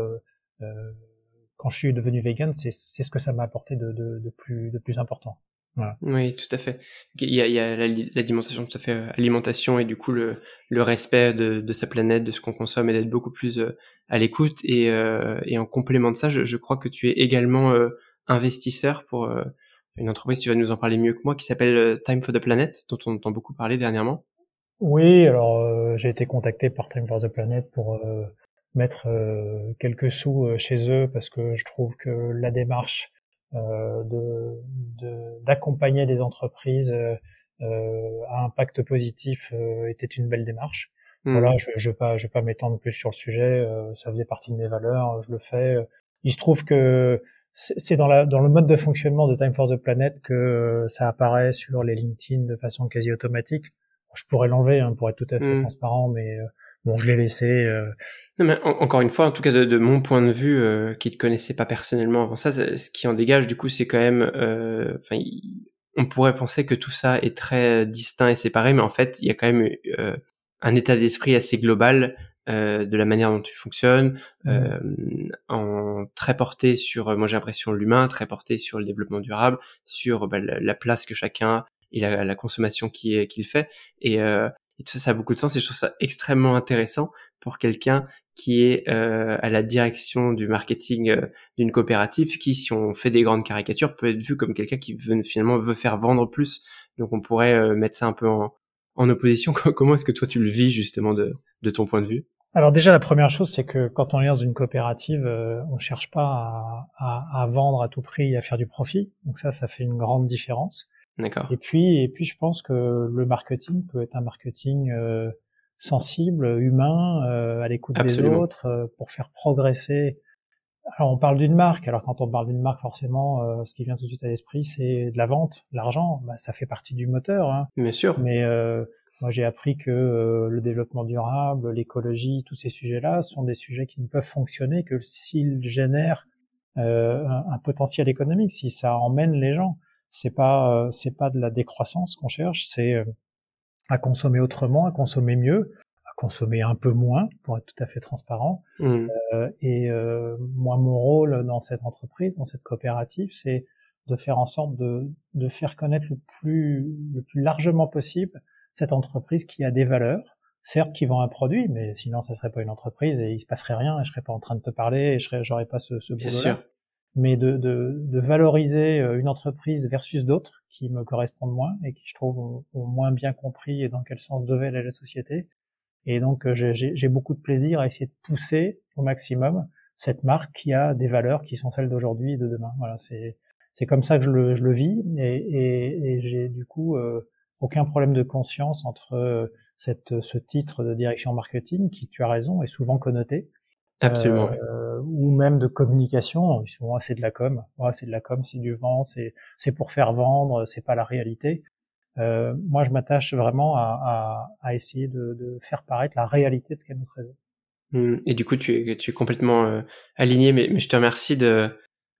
quand je suis devenu vegan, c'est ce que ça m'a apporté de, de, de, plus, de plus important. Voilà.
Oui, tout à fait. Il y a, il y a la, la, dimension tout à fait euh, alimentation et du coup le, le respect de, de sa planète, de ce qu'on consomme et d'être beaucoup plus euh, à l'écoute. Et, euh, et en complément de ça, je, je, crois que tu es également investisseur pour une entreprise, tu vas nous en parler mieux que moi, qui s'appelle Time for the Planet, dont on entend beaucoup parler dernièrement.
Oui, alors j'ai été contacté par Time for the Planet pour mettre euh, quelques sous euh, chez eux parce que je trouve que la démarche d'accompagner des entreprises à impact positif était une belle démarche. Mmh. Voilà, je, je vais pas, je vais pas m'étendre plus sur le sujet. ça faisait partie de mes valeurs. Je le fais. Il se trouve que c'est dans, la, dans le mode de fonctionnement de Time for the Planet que ça apparaît sur les LinkedIn de façon quasi automatique. Je pourrais l'enlever hein, pour être tout à fait mmh. transparent, mais bon, je l'ai laissé. Euh...
Non, mais encore une fois, en tout cas de, de mon point de vue, euh, qui te connaissait pas personnellement avant ça, ce qui en dégage du coup, c'est quand même, euh, enfin, on pourrait penser que tout ça est très distinct et séparé, mais en fait, il y a quand même euh, un état d'esprit assez global euh, de la manière dont tu fonctionnes, mmh. euh, en très porté sur, moi j'ai l'impression l'humain, très porté sur le développement durable, sur bah, la, place que chacun et la, la consommation qu'il fait, et, euh, et tout ça, ça a beaucoup de sens et je trouve ça extrêmement intéressant pour quelqu'un qui est euh, à la direction du marketing euh, d'une coopérative qui, si on fait des grandes caricatures, peut être vu comme quelqu'un qui veut, finalement veut faire vendre plus. Donc on pourrait euh, mettre ça un peu en, en opposition. Comment est-ce que toi tu le vis justement de, de ton point de vue?
Alors déjà la première chose c'est que quand on est dans une coopérative, euh, on cherche pas à, à, à, vendre à tout prix et à faire du profit. Donc ça, ça fait une grande différence.
D'accord.
Et puis, et puis, je pense que le marketing peut être un marketing euh, sensible, humain, euh, à l'écoute des autres, euh, pour faire progresser. Alors, on parle d'une marque. Alors, quand on parle d'une marque, forcément, ce qui vient tout de suite à l'esprit, c'est de la vente, l'argent. Bah, ça fait partie du moteur. Hein.
Bien sûr.
Mais moi, j'ai appris que le développement durable, l'écologie, tous ces sujets-là sont des sujets qui ne peuvent fonctionner que s'ils génèrent un, un potentiel économique, si ça emmène les gens c'est pas euh, c'est pas de la décroissance qu'on cherche, c'est euh, à consommer autrement, à consommer mieux, à consommer un peu moins pour être tout à fait transparent. Mmh. Euh, et moi, mon rôle dans cette entreprise, dans cette coopérative, c'est de faire en sorte de, de faire connaître le plus le plus largement possible cette entreprise qui a des valeurs, certes qui vend un produit, mais sinon ça serait pas une entreprise et il se passerait rien et je serais pas en train de te parler et je serais j'aurais pas ce, ce boulot-là mais de, de, de, valoriser euh, une entreprise versus d'autres qui me correspondent moins et qui je trouve ont, moins bien compris et dans quel sens devait aller la société. Et donc euh, j'ai beaucoup de plaisir à essayer de pousser au maximum cette marque qui a des valeurs qui sont celles d'aujourd'hui et de demain. Voilà, c'est c'est comme ça que je le, je le vis et, et, et j'ai du coup euh, aucun problème de conscience entre cette, ce titre de direction marketing qui, tu as raison, est souvent connoté
Absolument.
Euh, ou même de communication. Souvent, c'est de la com. Ouais, c'est de la com, c'est du vent, c'est c'est pour faire vendre, c'est pas la réalité. Euh, moi, je m'attache vraiment à, à, à essayer de, de, faire paraître la réalité de ce qu'est notre réseau.
Mmh. Et du coup, tu es, tu es complètement euh, aligné, mais, mais, je te remercie de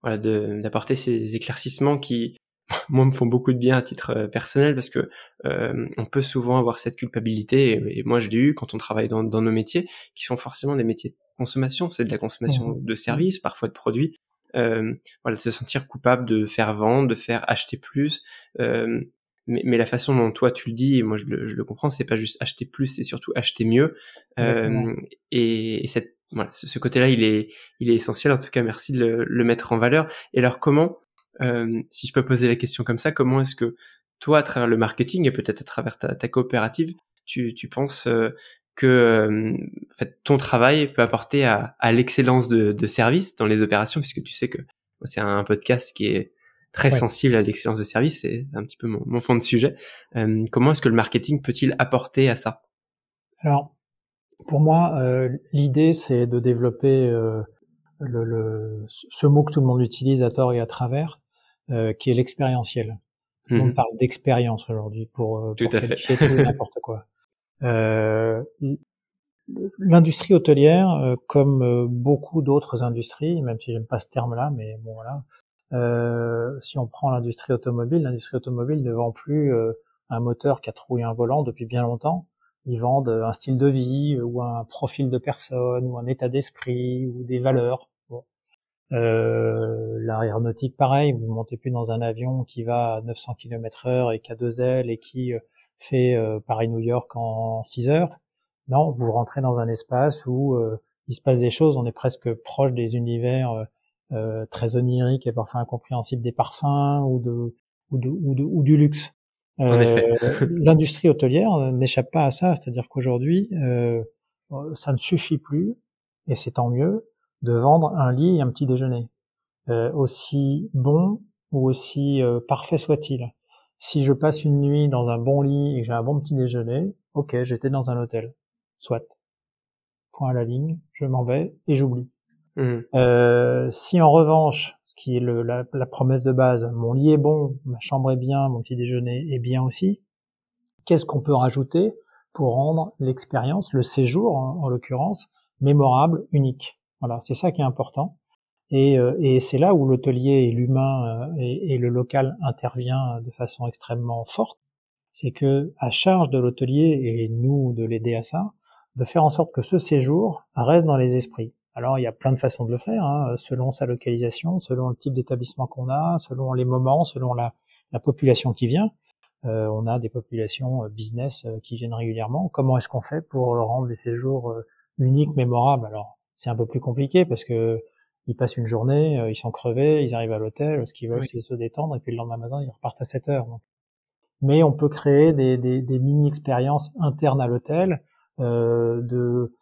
voilà d'apporter ces éclaircissements qui moi me font beaucoup de bien à titre euh, personnel parce que euh, on peut souvent avoir cette culpabilité et, moi je l'ai eu quand on travaille dans, dans, nos métiers qui sont forcément des métiers consommation c'est de la consommation mmh. de services parfois de produits. Euh, voilà se sentir coupable de faire vendre de faire acheter plus. Euh, mais, mais, la façon dont toi tu le dis et moi je le, je le comprends c'est pas juste acheter plus c'est surtout acheter mieux. Euh, et, et, cette voilà ce, côté-là il est il est essentiel. En tout cas merci de le, le mettre en valeur. Et alors comment euh, si je peux poser la question comme ça, comment est-ce que toi, à travers le marketing et peut-être à travers ta, ta coopérative, tu, tu penses que euh, en fait, ton travail peut apporter à, à l'excellence de, de, service dans les opérations, puisque tu sais que c'est un podcast qui est très sensible à l'excellence de service, c'est un petit peu mon, mon fond de sujet. Euh, comment est-ce que le marketing peut-il apporter à ça?
Alors, pour moi, euh, l'idée, c'est de développer le, le, ce mot que tout le monde utilise à tort et à travers, euh, qui est l'expérientiel. On mmh parle d'expérience aujourd'hui pour, euh,
tout à fait.
n'importe quoi. Euh, L'industrie hôtelière, euh, comme beaucoup d'autres industries, même si j'aime pas ce terme-là, mais bon voilà, euh, si on prend l'industrie automobile, l'industrie automobile ne vend plus un moteur qui a trouvé un volant depuis bien longtemps. Ils vendent un style de vie ou un profil de personne ou un état d'esprit ou des valeurs. Euh, L'aéronautique, pareil, vous ne montez plus dans un avion qui va à 900 km heure et qui a deux ailes et qui euh, fait euh, Paris-New York en 6 heures. Non, vous rentrez dans un espace où euh, il se passe des choses, on est presque proche des univers euh, très oniriques et parfois incompréhensibles des parfums ou, de, ou, de, ou, de, ou du luxe. L'industrie hôtelière n'échappe pas à ça, c'est-à-dire qu'aujourd'hui, ça ne suffit plus, et c'est tant mieux, de vendre un lit et un petit déjeuner. aussi bon ou aussi parfait soit-il. Si je passe une nuit dans un bon lit et que j'ai un bon petit déjeuner, ok, j'étais dans un hôtel, soit. Point à la ligne, je m'en vais et j'oublie. Mmh. Euh, si en revanche, ce qui est le, la, la, promesse de base, mon lit est bon, ma chambre est bien, mon petit déjeuner est bien aussi, qu'est-ce qu'on peut rajouter pour rendre l'expérience, le séjour en, l'occurrence, mémorable, unique? Voilà, c'est ça qui est important. Et, euh, et c'est là où l'hôtelier et l'humain euh, et, et, le local intervient de façon extrêmement forte. C'est que à charge de l'hôtelier et nous de l'aider à ça, de faire en sorte que ce séjour reste dans les esprits. Alors il y a plein de façons de le faire, hein, selon sa localisation, selon le type d'établissement qu'on a, selon les moments, selon la, population qui vient. Euh, on a des populations euh, business qui viennent régulièrement. Comment est-ce qu'on fait pour rendre les séjours uniques, mémorables? Alors c'est un peu plus compliqué parce que ils passent une journée, ils sont crevés, ils arrivent à l'hôtel, ce qu'ils veulent c'est se détendre et puis le lendemain matin ils repartent à 7 heures. Mais on peut créer des, des mini-expériences internes à l'hôtel de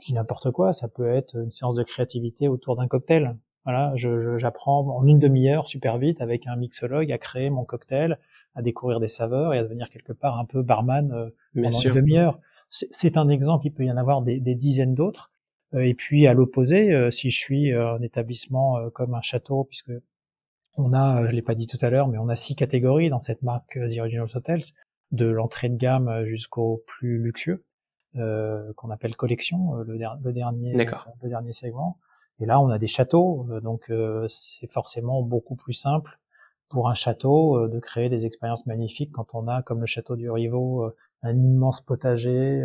je dis n'importe quoi, ça peut être une séance de créativité autour d'un cocktail. Voilà, j'apprends en une demi-heure super vite avec un mixologue à créer mon cocktail, à découvrir des saveurs et à devenir quelque part un peu barman euh, pendant une demi-heure. C'est un exemple, il peut y en avoir des, dizaines d'autres. Euh, et puis à l'opposé, euh, si je suis un établissement comme un château, puisque on a, je l'ai pas dit tout à l'heure, mais on a six catégories dans cette marque The Original Hotels, de l'entrée de gamme jusqu'au plus luxueux. Euh, qu'on appelle collection, euh, le, dernier, le dernier segment. Et là, on a des châteaux, euh, donc c'est forcément beaucoup plus simple pour un château de créer des expériences magnifiques quand on a, comme le château du Rivaux, un immense potager,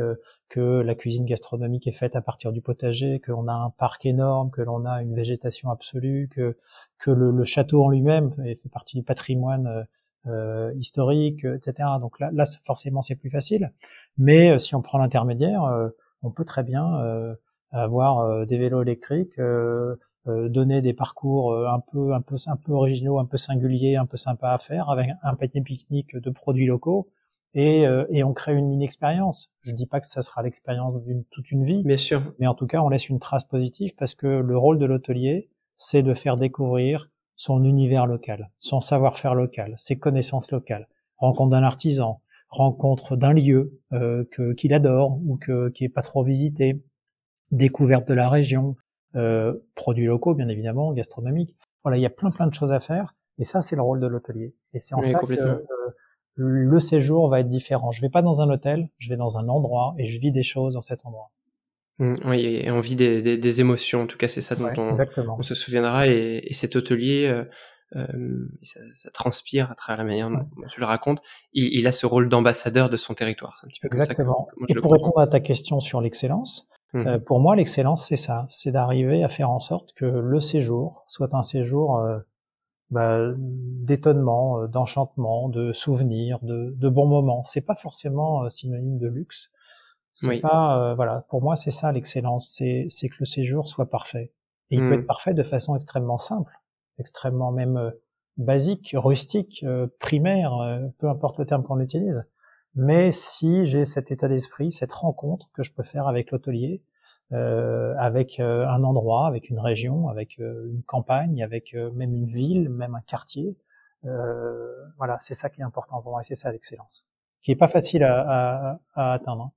que la cuisine gastronomique est faite à partir du potager, que l'on a un parc énorme, que l'on a une végétation absolue, que que le, château en lui-même fait partie du patrimoine euh, historique, etc. Donc là, forcément, c'est plus facile. Mais euh, si on prend l'intermédiaire, euh, on peut très bien euh, avoir des vélos électriques, donner des parcours un peu, un peu, un peu originaux, un peu singuliers, un peu sympa à faire, avec un panier pique-nique de produits locaux. Et, et, on crée une mini-expérience. Je dis pas que ça sera l'expérience d'une toute une vie,
Bien sûr.
mais en tout cas, on laisse une trace positive parce que le rôle de l'hôtelier, c'est de faire découvrir son univers local, son savoir-faire local, ses connaissances locales, rencontre d'un artisan, rencontre d'un lieu euh, que qu'il adore ou que qui est pas trop visité, découverte de la région, euh, produits locaux bien évidemment, gastronomiques. Voilà, il y a plein plein de choses à faire et ça c'est le rôle de l'hôtelier. Et c'est en ça que euh, le séjour va être différent. Je vais pas dans un hôtel, je vais dans un endroit et je vis des choses dans cet endroit.
Mmh, oui, et on vit des, des, des, émotions, en tout cas c'est ça dont on, on, se souviendra, et, et cet hôtelier, euh, euh, ça, ça, transpire à travers la manière dont tu le racontes, il, il a ce rôle d'ambassadeur de son territoire.
C'est un petit peu Exactement. Comme ça et pour répondre à ta question sur l'excellence, mmh. euh, pour moi l'excellence c'est ça, c'est d'arriver à faire en sorte que le séjour soit un séjour bah, d'étonnement, euh, d'enchantement, de souvenirs, de, de bons moments. C'est pas forcément synonyme de luxe, c'est pas, euh, voilà, pour moi c'est ça l'excellence, c'est c'est que le séjour soit parfait. Et il peut être parfait de façon extrêmement simple, extrêmement même euh, basique, rustique, euh, primaire, peu importe le terme qu'on utilise. Mais si j'ai cet état d'esprit, cette rencontre que je peux faire avec l'hôtelier, avec un endroit, avec une région, avec une campagne, avec même une ville, même un quartier, voilà, c'est ça qui est important pour moi, et c'est ça l'excellence, qui est pas facile à, à, à atteindre. Hein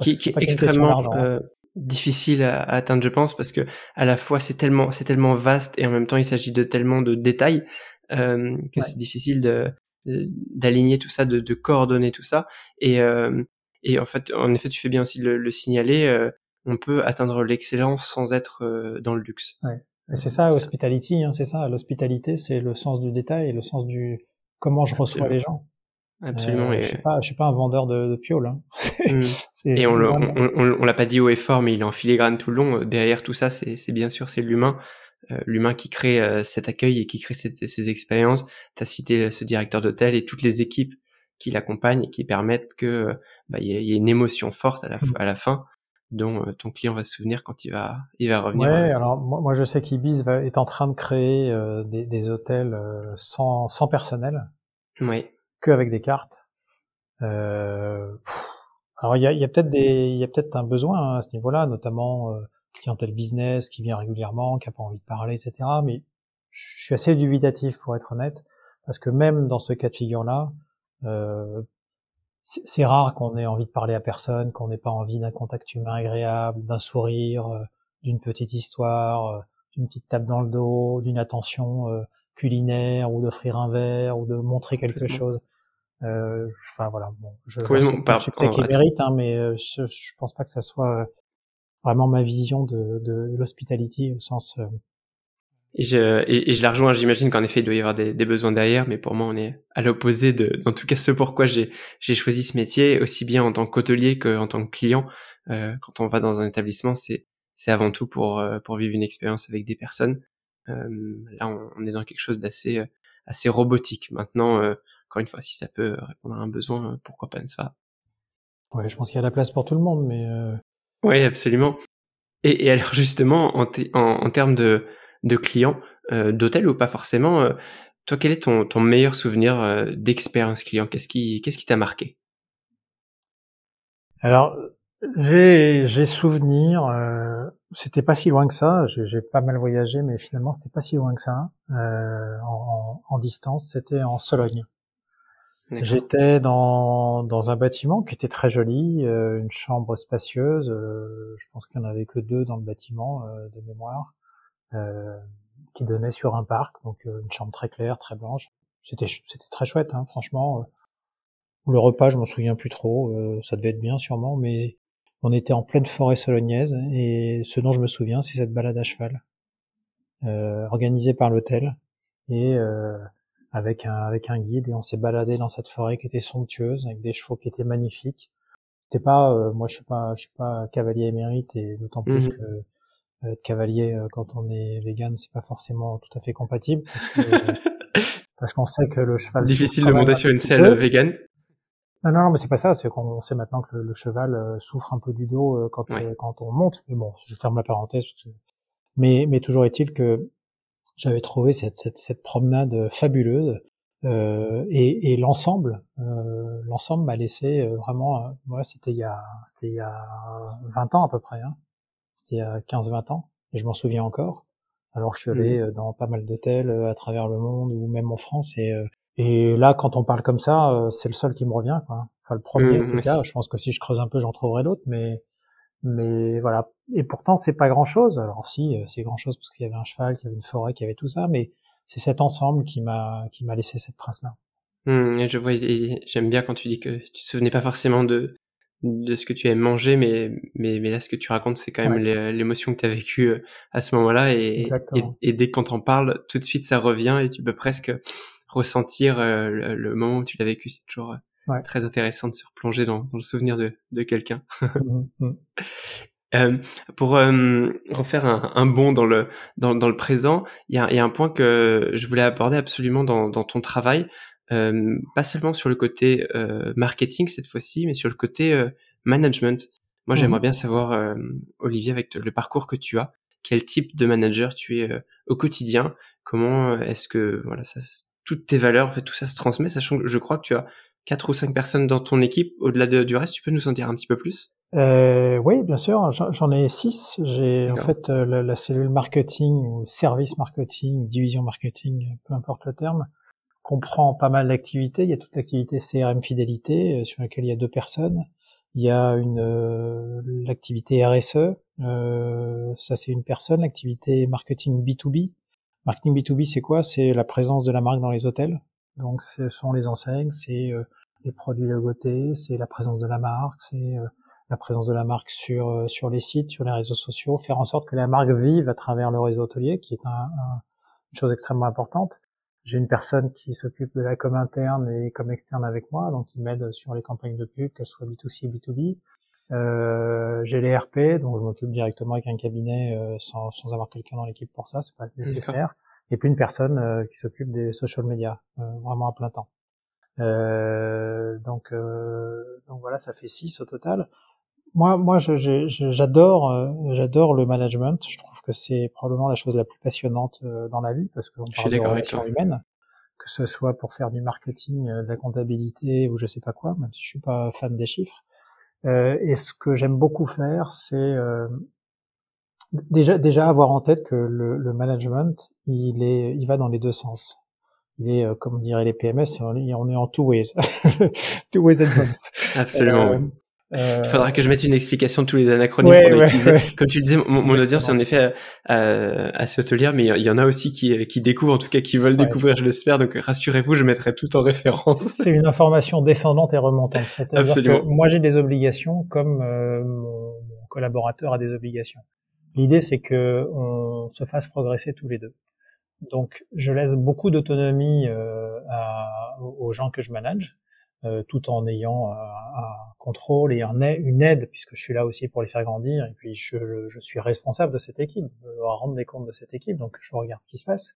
qui, qui est extrêmement hein. euh, difficile à, atteindre, je pense, parce que à la fois c'est tellement c'est tellement vaste et en même temps il s'agit de tellement de détails euh, que c'est difficile de d'aligner tout ça, de, de, coordonner tout ça. Et, euh, et en fait, en effet, tu fais bien aussi le, le signaler. On peut atteindre l'excellence sans être euh, dans le luxe.
Ouais. C'est ça, hospitality, hein, c'est ça. L'hospitalité, c'est le sens du détail et le sens du comment je reçois les gens.
Absolument. Euh,
je suis pas, je suis pas un vendeur de, de pioles. Hein.
Mm. et on, on, on, on l'a pas dit au effort, mais il est en filigrane tout le long. Derrière tout ça, c'est bien sûr c'est l'humain, euh, l'humain qui crée euh, cet accueil et qui crée ces expériences. Tu as cité ce directeur d'hôtel et toutes les équipes qui l'accompagnent et qui permettent que bah, il y, ait une émotion forte à la, mm. à la fin dont ton client va se souvenir quand il va il va revenir.
Ouais, alors moi, moi, je sais qu'Ibis est en train de créer des, des, hôtels sans, sans personnel.
Oui
que avec des cartes. Euh, alors il y a, y a peut-être des, il y a peut-être un besoin hein, à ce niveau-là, notamment euh, clientèle business qui vient régulièrement, qui a pas envie de parler, etc. Mais je suis assez dubitatif pour être honnête, parce que même dans ce cas de figure-là, euh, c'est rare qu'on ait envie de parler à personne, qu'on n'ait pas envie d'un contact humain agréable, d'un sourire, euh, d'une petite histoire, euh, d'une petite tape dans le dos, d'une attention euh, culinaire, ou d'offrir un verre, ou de montrer quelque chose. Enfin voilà, bon, je, pense que qu'il mérite, hein, mais je, je pense pas que ça soit vraiment ma vision de, de l'hospitality au sens
et je, et, je la rejoins, j'imagine qu'en effet, il doit y avoir des, des, besoins derrière, mais pour moi, on est à l'opposé de, en tout cas, ce pourquoi j'ai, j'ai choisi ce métier, aussi bien en tant qu'hôtelier qu'en tant que client. Euh, quand on va dans un établissement, c'est, c'est avant tout pour, euh, pour vivre une expérience avec des personnes. Euh, là, on, est dans quelque chose d'assez, euh, assez robotique. Maintenant, euh, encore une fois, si ça peut répondre à un besoin, pourquoi pas, n'est-ce pas?
Ouais, je pense qu'il y a la place pour tout le monde, mais...
Oui, absolument. Et, et alors, justement, en, en, en termes de de clients euh, d'hôtel ou pas forcément. Euh, toi, quel est ton, ton meilleur souvenir euh, d'expérience client? Qu'est-ce qui qu'est-ce qui t'a marqué?
Alors, j'ai j'ai souvenir. Euh, c'était pas si loin que ça. J'ai pas mal voyagé, mais finalement, c'était pas si loin que ça en, en, distance. C'était en Sologne. J'étais dans, dans un bâtiment qui était très joli, une chambre spacieuse. je pense qu'il n'y en avait que deux dans le bâtiment de mémoire. Euh, qui donnait sur un parc, donc euh, une chambre très claire, très blanche. C'était c'était très chouette, hein, franchement. Euh. Le repas, je m'en souviens plus trop, ça devait être bien sûrement, mais on était en pleine forêt solognaise et ce dont je me souviens, c'est cette balade à cheval euh, organisée par l'hôtel et euh, avec un avec un guide et on s'est baladé dans cette forêt qui était somptueuse avec des chevaux qui étaient magnifiques. C'était pas, moi je suis pas je suis pas cavalier émérite et d'autant plus mmh que être cavalier euh, quand on est vegan, c'est pas forcément tout à fait compatible parce qu'on sait que le cheval
difficile de monter sur une selle vegan.
Non, non, mais c'est pas ça. C'est qu'on sait maintenant que le, cheval euh, souffre un peu du dos euh, quand quand on monte. Mais bon, je ferme la parenthèse. Mais mais toujours est-il que j'avais trouvé cette, cette, cette promenade fabuleuse euh, et, et l'ensemble euh, l'ensemble m'a laissé vraiment. moi, c'était il y a c'était il y a 20 ans à peu près. Hein c'était il y a 15-20 ans, et je m'en souviens encore. Alors je suis allé mmh. euh, dans pas mal d'hôtels euh, à travers le monde ou même en France et euh, et là quand on parle comme ça, c'est le seul qui me revient quoi. Enfin le premier mmh, cas, je pense que si je creuse un peu j'en trouverai d'autres mais mais voilà et pourtant c'est pas grand chose. Alors si c'est grand chose parce qu'il y avait un cheval, qu'il y avait une forêt, qu'il y avait tout ça mais c'est cet ensemble qui m'a qui m'a laissé cette trace là.
Mmh, je vois, j'aime bien quand tu dis que tu te souvenais pas forcément de de ce que tu aimes manger, mais, mais, mais là, ce que tu racontes, c'est quand même l'émotion que tu as vécue euh, à ce moment-là. Et, et, dès qu'on t'en parle, tout de suite, ça revient et tu peux presque ressentir euh, le, moment où tu l'as vécu. C'est toujours euh, très intéressant de se replonger dans, dans le souvenir de, de quelqu'un. Mmh, mmh. Euh, pour euh, refaire un, un bond dans le dans, dans le présent, il y a, y a, un point que je voulais aborder absolument dans, dans ton travail. Euh, pas seulement sur le côté euh, marketing cette fois-ci, mais sur le côté euh, management. Moi, j'aimerais mhm. bien savoir, Olivier, avec le parcours que tu as, quel type de manager tu es au quotidien, comment est-ce que voilà, ça, toutes tes valeurs, en fait, tout ça se transmet, sachant que je crois que tu as quatre ou cinq personnes dans ton équipe. Au-delà du reste, tu peux nous en dire un petit peu plus?
Euh, Oui, bien sûr. J'en ai six. J'ai en fait la, la, cellule marketing ou service marketing, division marketing, peu importe le terme, comprend pas mal d'activités. Il y a toute l'activité CRM fidélité euh, sur laquelle il y a deux personnes. Il y a une euh, l'activité RSE, euh, ça c'est une personne. L'activité marketing B2B. Marketing B2B, c'est quoi? C'est la présence de la marque dans les hôtels. Donc ce sont les enseignes, c'est les produits logotés, c'est la présence de la marque, c'est la présence de la marque sur sur les sites, sur les réseaux sociaux, faire en sorte que la marque vive à travers le réseau hôtelier, qui est un, une chose extrêmement importante. J'ai une personne qui s'occupe de la com interne et com externe avec moi, donc qui m'aide sur les campagnes de pub, qu'elles soient B2C ou B2B. Euh, j'ai les RP, donc je m'occupe directement avec un cabinet euh, sans, sans, avoir quelqu'un dans l'équipe pour ça, c'est pas nécessaire. Et puis une personne euh, qui s'occupe des social media, euh, vraiment à plein temps. donc, donc voilà, ça fait six au total. Moi, moi, j'adore, j'adore le management. Je trouve que c'est probablement la chose la plus passionnante euh, dans la vie parce qu'on parle de relations humaines, que ce soit pour faire du marketing, euh, de la comptabilité ou je sais pas quoi, même si je suis pas fan des chiffres. Euh, et ce que j'aime beaucoup faire, c'est déjà, déjà avoir en tête que le, le, management, il est, il va dans les deux sens. Il est, euh, comme dirait les PMS, on est, on est en two ways, two ways advanced.
Absolument. Euh, euh, Il faudra que je mette une explication de tous les anacronymes qu'on a utilisés. Comme tu disais, mon, audience est en effet euh, assez hôtelière, mais il y en a aussi qui, qui découvrent, en tout cas qui veulent découvrir, je l'espère. Donc rassurez-vous, je mettrai tout en référence.
C'est une information descendante et remontante. Absolument. Que moi, j'ai des obligations comme euh, mon, collaborateur a des obligations. L'idée, c'est que on se fasse progresser tous les deux. Donc, je laisse beaucoup d'autonomie euh, aux gens que je manage euh, tout en ayant un, contrôle et un, une aide, puisque je suis là aussi pour les faire grandir, et puis je, je suis responsable de cette équipe, je rendre des comptes de cette équipe, donc je regarde ce qui se passe.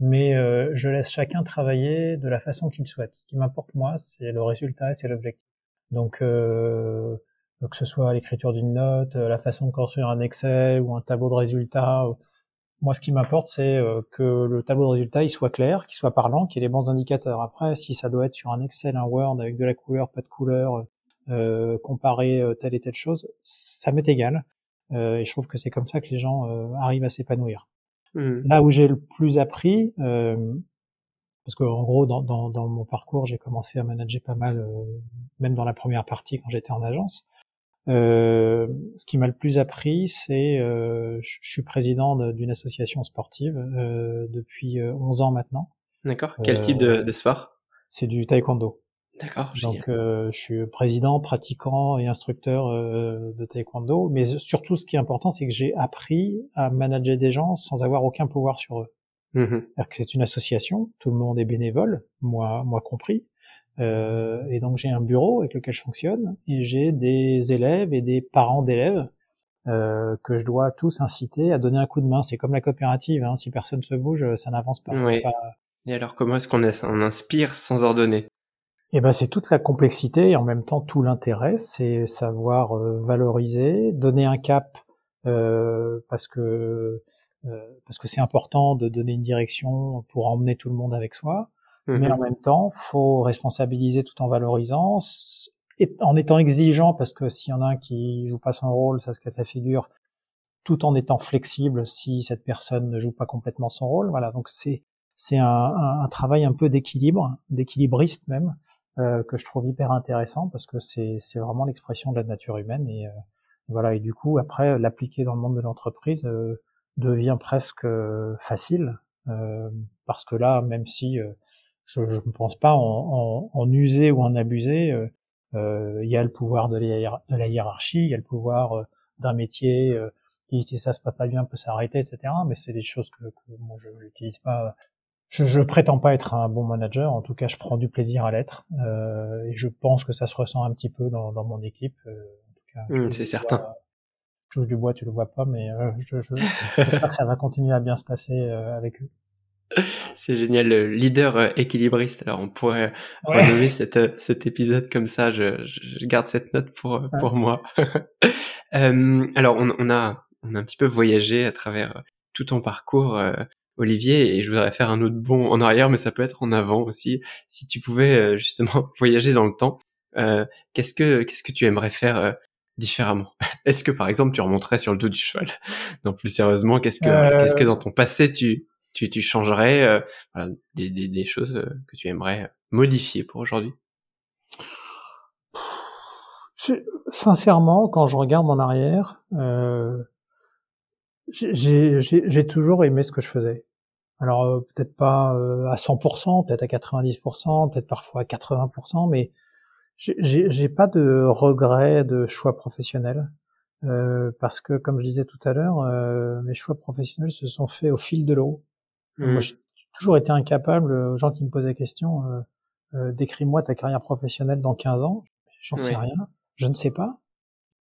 Mais euh, je laisse chacun travailler de la façon qu'il souhaite. Ce qui m'importe moi, c'est le résultat c'est l'objectif. Donc, euh, que ce soit l'écriture d'une note, la façon de construire un Excel ou un tableau de résultats, moi, ce qui m'importe, c'est euh, que le tableau de résultats il soit clair, qu'il soit parlant, qu'il ait les bons indicateurs. Après, si ça doit être sur un Excel, un Word avec de la couleur, pas de couleur, euh, comparer euh, telle et telle chose, ça m'est égal. Euh, et je trouve que c'est comme ça que les gens arrivent à s'épanouir. Mmh. Là où j'ai le plus appris, parce que en gros, dans, dans, dans mon parcours, j'ai commencé à manager pas mal, même dans la première partie quand j'étais en agence. Euh, ce qui m'a le plus appris, c'est euh, je suis président d'une association sportive euh, depuis 11 ans maintenant.
D'accord. Quel type de, de sport?
C'est du taekwondo.
D'accord.
Donc je suis président, pratiquant et instructeur de taekwondo. Mais surtout, ce qui est important, c'est que j'ai appris à manager des gens sans avoir aucun pouvoir sur eux. Mmh que c'est une association, tout le monde est bénévole, moi, moi compris. Euh, et donc j'ai un bureau avec lequel je fonctionne et j'ai des élèves et des parents d'élèves euh, que je dois tous inciter à donner un coup de main. C'est comme la coopérative, hein. si personne se bouge, ça n'avance pas.
Et alors comment est-ce qu'on on inspire sans ordonner?
Eh ben c'est toute la complexité et en même temps tout l'intérêt, c'est savoir euh, valoriser, donner un cap euh, parce que euh, parce que c'est important de donner une direction pour emmener tout le monde avec soi mais en mhm. même temps, faut responsabiliser tout en valorisant, et en étant exigeant, parce que s'il y en a un qui joue pas son rôle, ça se casse la figure, tout en étant flexible si cette personne ne joue pas complètement son rôle. Voilà, donc c'est c'est un, un, travail un peu d'équilibre, d'équilibriste même, euh, que je trouve hyper intéressant parce que c'est c'est vraiment l'expression de la nature humaine et euh, voilà et du coup après l'appliquer dans le monde de l'entreprise euh, devient presque euh, facile euh, parce que là même si je ne pense pas en, en, en, user ou en abuser. Euh, euh, il y a le pouvoir de la, de la hiérarchie, il y a le pouvoir euh, d'un métier qui, si ça se passe pas bien, peut s'arrêter, etc. Mais c'est des choses que, que moi je n'utilise pas. Je, je prétends pas être un bon manager. En tout cas, je prends du plaisir à l'être, euh, et je pense que ça se ressent un petit peu dans, dans mon équipe. Euh,
mmh, c'est certain.
je du bois, tu le vois pas, mais euh, je, je, j'espère que ça va continuer à bien se passer avec eux.
C'est génial, le leader euh, équilibriste. Alors on pourrait renommer cette, euh, cet épisode comme ça. Je, je garde cette note pour euh, pour moi. euh, alors on, on, a on a un petit peu voyagé à travers tout ton parcours, Olivier, et je voudrais faire un autre bond en arrière, mais ça peut être en avant aussi. Si tu pouvais justement voyager dans le temps, qu'est-ce que qu'est-ce que tu aimerais faire différemment? Est-ce que par exemple tu remonterais sur le dos du cheval? Non, plus sérieusement, qu'est-ce que qu'est-ce que dans ton passé tu tu, tu changerais euh, des, des, des, choses euh, que tu aimerais modifier pour aujourd'hui?
Sincèrement, quand je regarde en arrière, euh, j'ai toujours aimé ce que je faisais. Alors euh, peut-être pas à 100%, peut-être à 90%, peut-être parfois à 80%, mais j'ai pas de regret de choix professionnel. Euh, parce que, comme je disais tout à l'heure, euh, mes choix professionnels se sont faits au fil de l'eau. Moi, mmh. j'ai toujours été incapable, euh, aux gens qui me posent la question, euh, euh, décris-moi ta carrière professionnelle dans 15 ans. J'en sais rien. Je ne sais pas.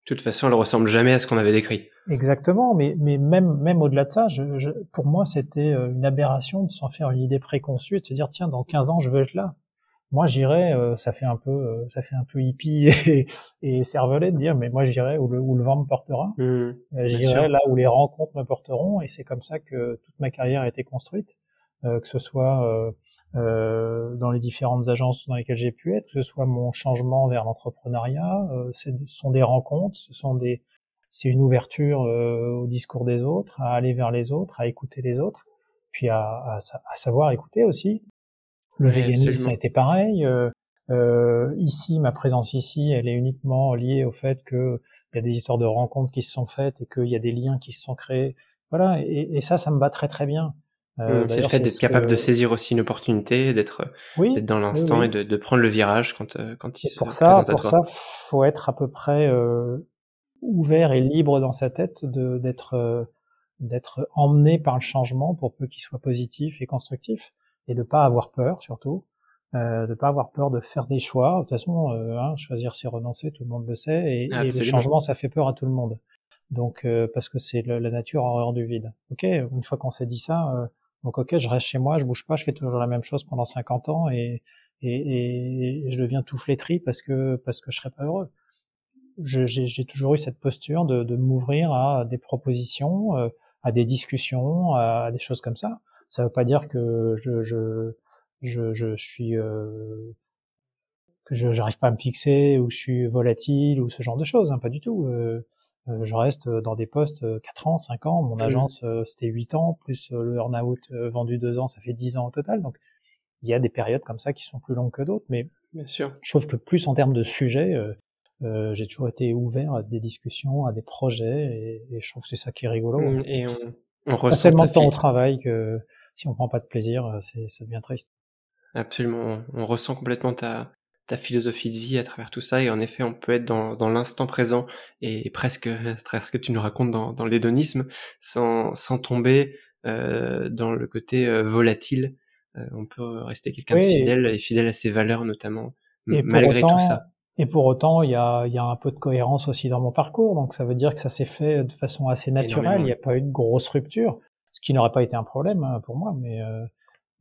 De toute façon, elle ressemble jamais à ce qu'on avait décrit.
Exactement, mais, mais même, même au-delà de ça, je, je, pour moi, c'était euh, une aberration de s'en faire une idée préconçue et de se dire, tiens, dans 15 ans, je veux être là. Moi, j'irais, euh, ça fait un peu, ça fait un peu hippie et, et cervelet de dire, mais moi, j'irais où le, où le vent me portera. Mmh, j'irais là où les rencontres me porteront, et c'est comme ça que toute ma carrière a été construite, euh, que ce soit euh, euh, dans les différentes agences dans lesquelles j'ai pu être, que ce soit mon changement vers l'entrepreneuriat, ce sont des rencontres, ce sont des c'est une ouverture au discours des autres, à aller vers les autres, à écouter les autres, puis à, à, à savoir écouter aussi. Le véganisme, ça a été pareil. Euh, ici, ma présence ici, elle est uniquement liée au fait que il y a des histoires de rencontres qui se sont faites et qu'il y a des liens qui se sont créés. Voilà, et, et ça, ça me va très très bien.
Euh, mmh, c'est le fait d'être capable de saisir aussi une opportunité, d'être oui, dans l'instant et de, de, prendre le virage quand euh, quand il se
pour ça,
présente
à pour ça, faut être à peu près euh, ouvert et libre dans sa tête, de d'être euh, d'être emmené par le changement pour peu qu'il soit positif et constructif, et de pas avoir peur surtout euh, de pas avoir peur de faire des choix. De toute façon, euh, hein, choisir c'est renoncer, tout le monde le sait, et, et le changement ça fait peur à tout le monde. Donc euh, parce que c'est la nature horreur du vide. Ok, une fois qu'on s'est dit ça, euh, donc ok, je reste chez moi, je bouge pas, je fais toujours la même chose pendant 50 ans et et, et je deviens tout flétri parce que parce que je serais pas heureux. J'ai toujours eu cette posture de, de m'ouvrir à des propositions, euh, à des discussions, à des choses comme ça. Ça veut pas dire que je, je je, je, suis euh, que je n'arrive pas à me fixer ou je suis volatile ou ce genre de choses, hein, pas du tout. Euh, euh je reste dans des postes 4 ans, 5 ans. Mon agence, euh, c'était 8 ans, plus le earn-out vendu 2 ans, ça fait 10 ans au total. Donc, il y a des périodes comme ça qui sont plus longues que d'autres. Mais
Bien sûr.
je trouve que plus en termes de sujets, euh, j'ai toujours été ouvert à des discussions, à des projets, et, et je trouve que c'est ça qui est rigolo.
Mmh, et on, on
ressent pas tellement de temps au travail que si on prend pas de plaisir, c'est, ça devient triste.
Absolument, on ressent complètement ta, ta philosophie de vie à travers tout ça et en effet on peut être dans, dans l'instant présent et presque à travers ce que tu nous racontes dans, dans l'hédonisme sans, sans tomber euh, dans le côté euh, volatile. Euh, on peut rester quelqu'un de fidèle et fidèle à ses valeurs notamment malgré tout ça.
et pour autant il y a, y a un peu de cohérence aussi dans mon parcours. Donc ça veut dire que ça s'est fait de façon assez naturelle. Il n'y a pas eu de grosse rupture qui n'aurait pas été un problème hein, pour moi mais euh,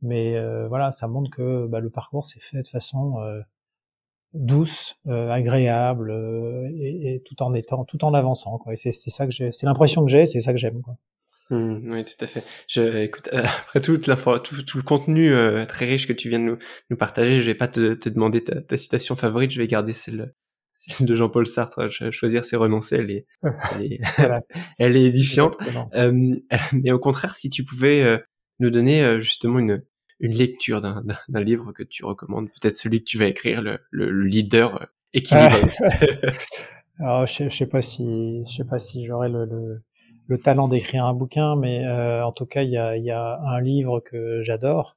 mais euh, voilà, ça montre que bah, le parcours s'est fait de façon euh, douce, agréable, et, tout en étant, tout en avançant. Quoi. Et c'est, ça que j'ai, c'est l'impression que j'ai, c'est ça que j'aime.
Mmh, oui, tout à fait. Je, écoute, après toute la, tout, le contenu très riche que tu viens de nous, partager, je vais pas te, te demander ta, ta, citation favorite, je vais garder celle, celle de Jean-Paul Sartre. Choisir, c'est renoncer. Elle est, elle est, elle est édifiante. mais au contraire, si tu pouvais nous donner justement une, une lecture d'un livre que tu recommandes, peut-être celui que tu vas écrire, le, le, leader euh, équilibriste.
Alors, je, je sais pas si, je sais pas si j'aurais le, le, le, talent d'écrire un bouquin, mais euh, en tout cas, il y a, y a, un livre que j'adore,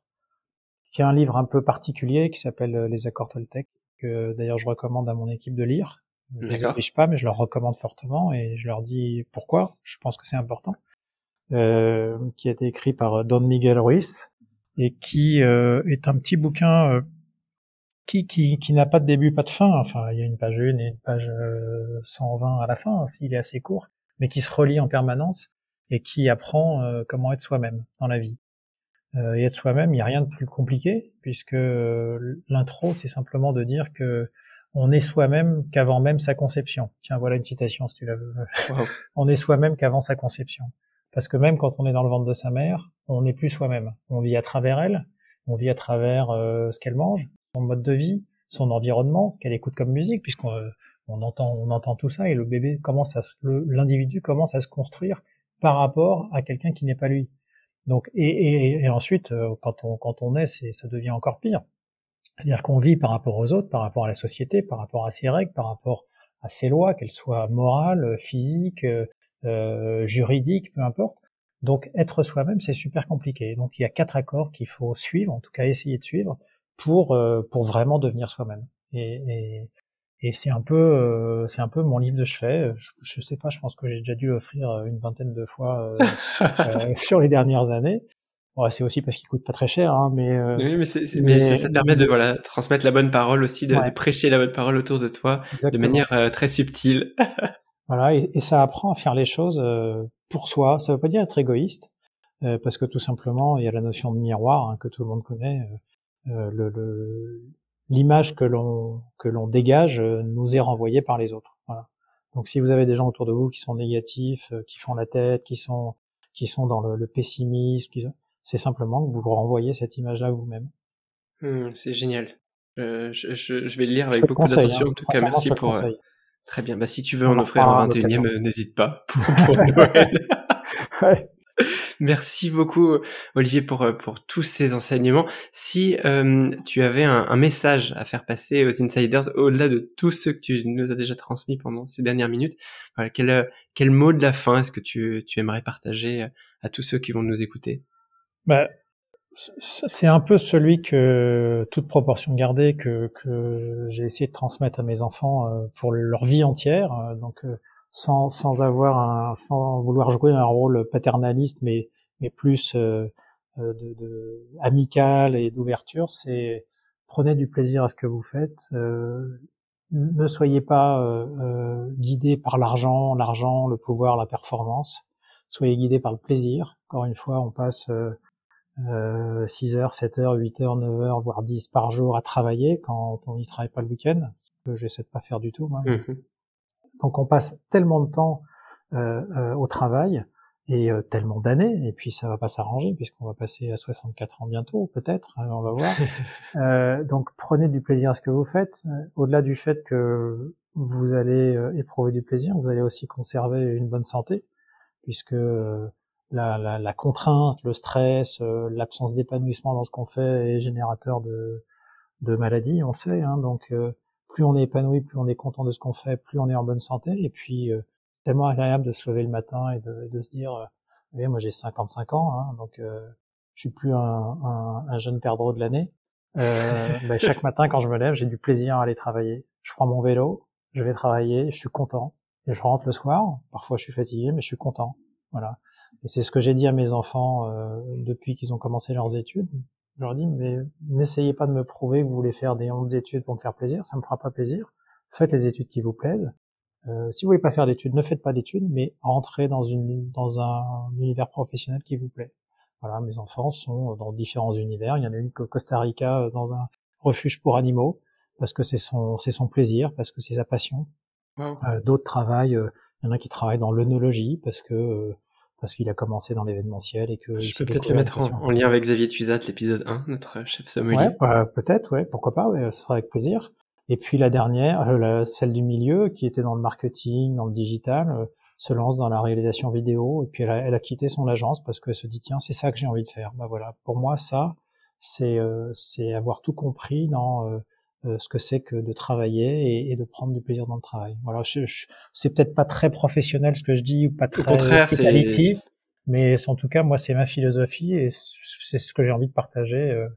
qui est un livre un peu particulier qui s'appelle euh, Les Accords Toltec, que d'ailleurs je recommande à mon équipe de lire. Je ne les pas, mais je leur recommande fortement et je leur dis pourquoi. Je pense que c'est important. Euh, qui a été écrit par Don Miguel Ruiz, et qui euh, est un petit bouquin euh, qui, qui, qui n'a pas de début, pas de fin. Enfin, il y a une page 1 et une page 120 euh, à la fin, s'il est assez court, mais qui se relie en permanence et qui apprend comment être soi-même dans la vie. Et être soi-même, il n'y a rien de plus compliqué, puisque l'intro, c'est simplement de dire que on est soi-même qu'avant même sa conception. Tiens, voilà une citation si tu la veux. on est soi-même qu'avant sa conception. Parce que même quand on est dans le ventre de sa mère, on n'est plus soi-même. On vit à travers elle, on vit à travers euh, ce qu'elle mange, son mode de vie, son environnement, ce qu'elle écoute comme musique, puisqu'on euh, on entend, on entend tout ça et le bébé commence à, l'individu commence à se construire par rapport à quelqu'un qui n'est pas lui. Donc et, et, et ensuite euh, quand on quand on est, c'est ça devient encore pire. C'est-à-dire qu'on vit par rapport aux autres, par rapport à la société, par rapport à ses règles, par rapport à ses lois, qu'elles soient morales, physiques, euh, juridique, peu importe. Donc être soi-même, c'est super compliqué. Donc il y a quatre accords qu'il faut suivre, en tout cas essayer de suivre, pour euh, pour vraiment devenir soi-même. Et, et, et c'est un peu euh, c'est un peu mon livre de chevet. Je, je sais pas, je pense que j'ai déjà dû l'offrir une vingtaine de fois euh, sur les dernières années. Bon, c'est aussi parce qu'il coûte pas très cher, hein, mais,
oui, mais, c'est, mais, ça te permet de voilà transmettre la bonne parole aussi, de, de prêcher la bonne parole autour de toi de manière très subtile.
Voilà, et, et, ça apprend à faire les choses euh, pour soi. Ça veut pas dire être égoïste, euh, parce que tout simplement, il y a la notion de miroir hein, que tout le monde connaît. Euh, le, l'image que l'on que l'on dégage nous est renvoyée par les autres. Voilà. Donc, si vous avez des gens autour de vous qui sont négatifs, qui font la tête, qui sont qui sont dans le, le pessimisme, c'est simplement que vous renvoyez cette image-là vous-même.
Mmh, c'est génial. je, je, je, vais le lire avec beaucoup d'attention. Hein. En tout cas, merci pour Très bien. Bah, si tu veux en, offrir un 21e, n'hésite pas pour, Noël. ouais. Merci beaucoup Olivier pour euh, pour tous ces enseignements. Si euh, tu avais un, message à faire passer aux insiders au-delà de tout ce que tu nous as déjà transmis pendant ces dernières minutes, quel euh, quel mot de la fin est-ce que tu tu aimerais partager à tous ceux qui vont nous écouter?
Bah, c'est un peu celui que toute proportion gardée que que j'ai essayé de transmettre à mes enfants pour leur vie entière. Donc sans, sans avoir un, sans vouloir jouer un rôle paternaliste, mais, mais plus euh, euh, de, de, amical et d'ouverture, c'est prenez du plaisir à ce que vous faites. Euh, ne soyez pas euh, guidé par l'argent, l'argent, le pouvoir, la performance. Soyez guidé par le plaisir. Encore une fois, on passe euh, 6 heures, 7 heures, 8 heures, 9 heures, voire 10 par jour à travailler quand on n'y travaille pas le week-end. Que j'essaie de pas faire du tout. Moi. Mmh donc on passe tellement de temps euh, euh, au travail et euh, tellement d'années, et puis ça va pas s'arranger puisqu'on va passer à 64 ans bientôt, peut-être, hein, on va voir. euh, donc prenez du plaisir à ce que vous faites. Au-delà du fait que vous allez éprouver du plaisir, vous allez aussi conserver une bonne santé, puisque la, la, la, contrainte, le stress, l'absence d'épanouissement dans ce qu'on fait est générateur de, de maladies, on sait. Hein, donc plus on est épanoui, plus on est content de ce qu'on fait, plus on est en bonne santé. Et puis, euh, tellement agréable de se lever le matin et de, de se dire, euh, moi j'ai 55 ans, hein, donc euh, je suis plus un, un, un jeune perdreau de l'année. Euh, ben, chaque matin quand je me lève, j'ai du plaisir à aller travailler. Je prends mon vélo, je vais travailler, je suis content. Et je rentre le soir. Parfois je suis fatigué, mais je suis content. Voilà. Et c'est ce que j'ai dit à mes enfants euh, depuis qu'ils ont commencé leurs études. Je leur dis, mais n'essayez pas de me prouver que vous voulez faire des hontes d'études pour me faire plaisir, ça me fera pas plaisir. Faites les études qui vous plaisent. Euh, si vous voulez pas faire d'études, ne faites pas d'études, mais entrez dans une dans un univers professionnel qui vous plaît. Voilà, mes enfants sont dans différents univers. Il y en a une au Costa Rica euh, dans un refuge pour animaux parce que c'est son c'est son plaisir, parce que c'est sa passion. Euh, D'autres travaillent. Euh, il y en a qui travaillent dans l'œnologie parce que euh, parce qu'il a commencé dans l'événementiel et que
je peux peut-être le mettre en, lien avec Xavier Tuzat, l'épisode 1, notre chef sommelier.
Ouais, bah, peut-être, ouais, pourquoi pas, ouais, ce sera avec plaisir. Et puis la dernière, euh, celle du milieu, qui était dans le marketing, dans le digital, euh, se lance dans la réalisation vidéo, et puis elle a, elle a quitté son agence parce qu'elle se dit tiens, c'est ça que j'ai envie de faire. Bah voilà, pour moi ça, c'est euh, c'est avoir tout compris dans euh, ce que c'est que de travailler et, de prendre du plaisir dans le travail. Voilà, je, c'est peut-être pas très professionnel ce que je dis ou pas très
qualitatif,
mais en tout cas moi c'est ma philosophie et c'est ce que j'ai envie de partager. Euh,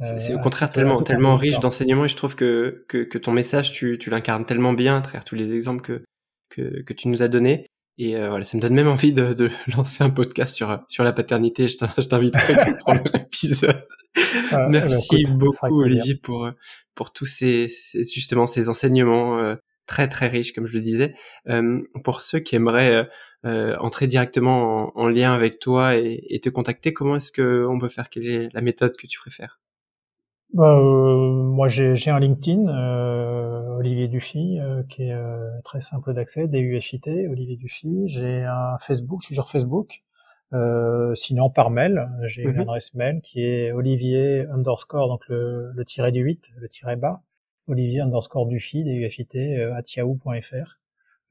c'est au contraire tellement tellement riche d'enseignements et je trouve que, que, que ton message tu, tu l'incarnes tellement bien à travers tous les exemples que, que, que tu nous as donnés et euh, voilà, ça me donne même envie de, de, lancer un podcast sur sur la paternité. Je t'inviterai pour le premier épisode. Ah, Merci bah, beaucoup Olivier pour pour tous ces, justement ces enseignements euh, très très riches, comme je le disais. Euh, pour ceux qui aimeraient euh, entrer directement en, lien avec toi et, et te contacter, comment est-ce que on peut faire? Quelle est la méthode que tu préfères?
Bah, Moi, j'ai un LinkedIn Olivier Dufy, euh, qui est euh, très simple d'accès, DUFIT, Olivier Dufy. J'ai un Facebook, je suis sur Facebook. Euh, sinon par mail, j'ai une mhm. adresse mail qui est olivier underscore, donc le, le tiret du 8, le tiret bas, olivier underscore Dufy, DUFIT, at yahoo.fr.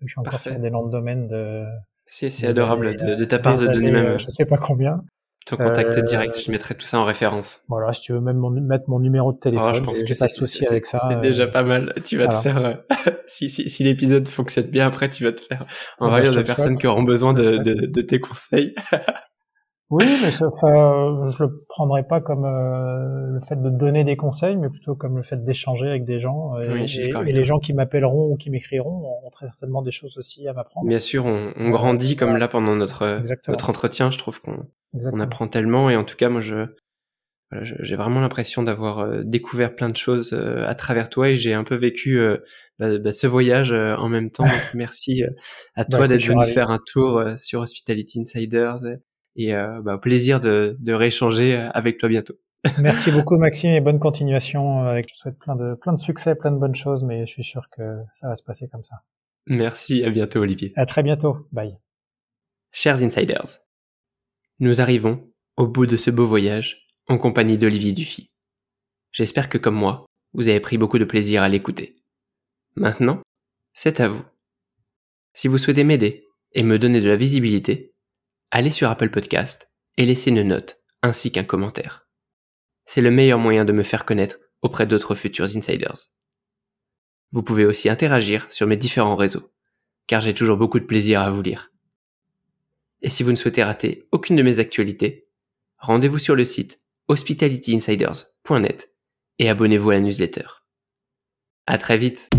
Je suis encore sur des noms de domaine de...
C'est adorable de, de, ta part de donner même...
Je sais pas combien.
Ton contact euh, direct, je mettrai tout ça en référence.
Voilà, si tu veux même mettre mon numéro de téléphone, oh, je pense que pas de souci avec ça.
C'est déjà euh, pas mal. Tu vas te faire, euh, si, si, si l'épisode fonctionne bien, après tu vas te faire envahir de personnes qui auront besoin de, de, de tes conseils.
Oui, mais ça, enfin, je le prendrais pas comme euh, le fait de donner des conseils, mais plutôt comme le fait d'échanger avec des gens. Et, et, les gens qui m'appelleront ou qui m'écriront ont très certainement des choses aussi à m'apprendre.
Bien sûr, on, on grandit comme là pendant notre notre entretien. Je trouve qu'on on apprend tellement, et en tout cas, moi, je voilà, j'ai vraiment l'impression d'avoir euh, découvert plein de choses euh, à travers toi et j'ai un peu vécu bah, bah, ce voyage en même temps. Donc merci à bah, toi d'être venu faire un tour sur Hospitality Insiders et euh, bah, plaisir de, de rééchanger avec toi bientôt.
Merci beaucoup Maxime et bonne continuation. Avec, je souhaite plein de, plein de succès, plein de bonnes choses, mais je suis sûr que ça va se passer comme ça.
Merci, à bientôt Olivier.
À très bientôt, bye.
Chers insiders, nous arrivons au bout de ce beau voyage en compagnie d'Olivier Dufy. J'espère que comme moi, vous avez pris beaucoup de plaisir à l'écouter. Maintenant, c'est à vous. Si vous souhaitez m'aider et me donner de la visibilité, allez sur Apple Podcast et laissez une note ainsi qu'un commentaire. C'est le meilleur moyen de me faire connaître auprès d'autres futurs insiders. Vous pouvez aussi interagir sur mes différents réseaux, car j'ai toujours beaucoup de plaisir à vous lire. Et si vous ne souhaitez rater aucune de mes actualités, rendez-vous sur le site hospitalityinsiders.net et abonnez-vous à la newsletter. À très vite!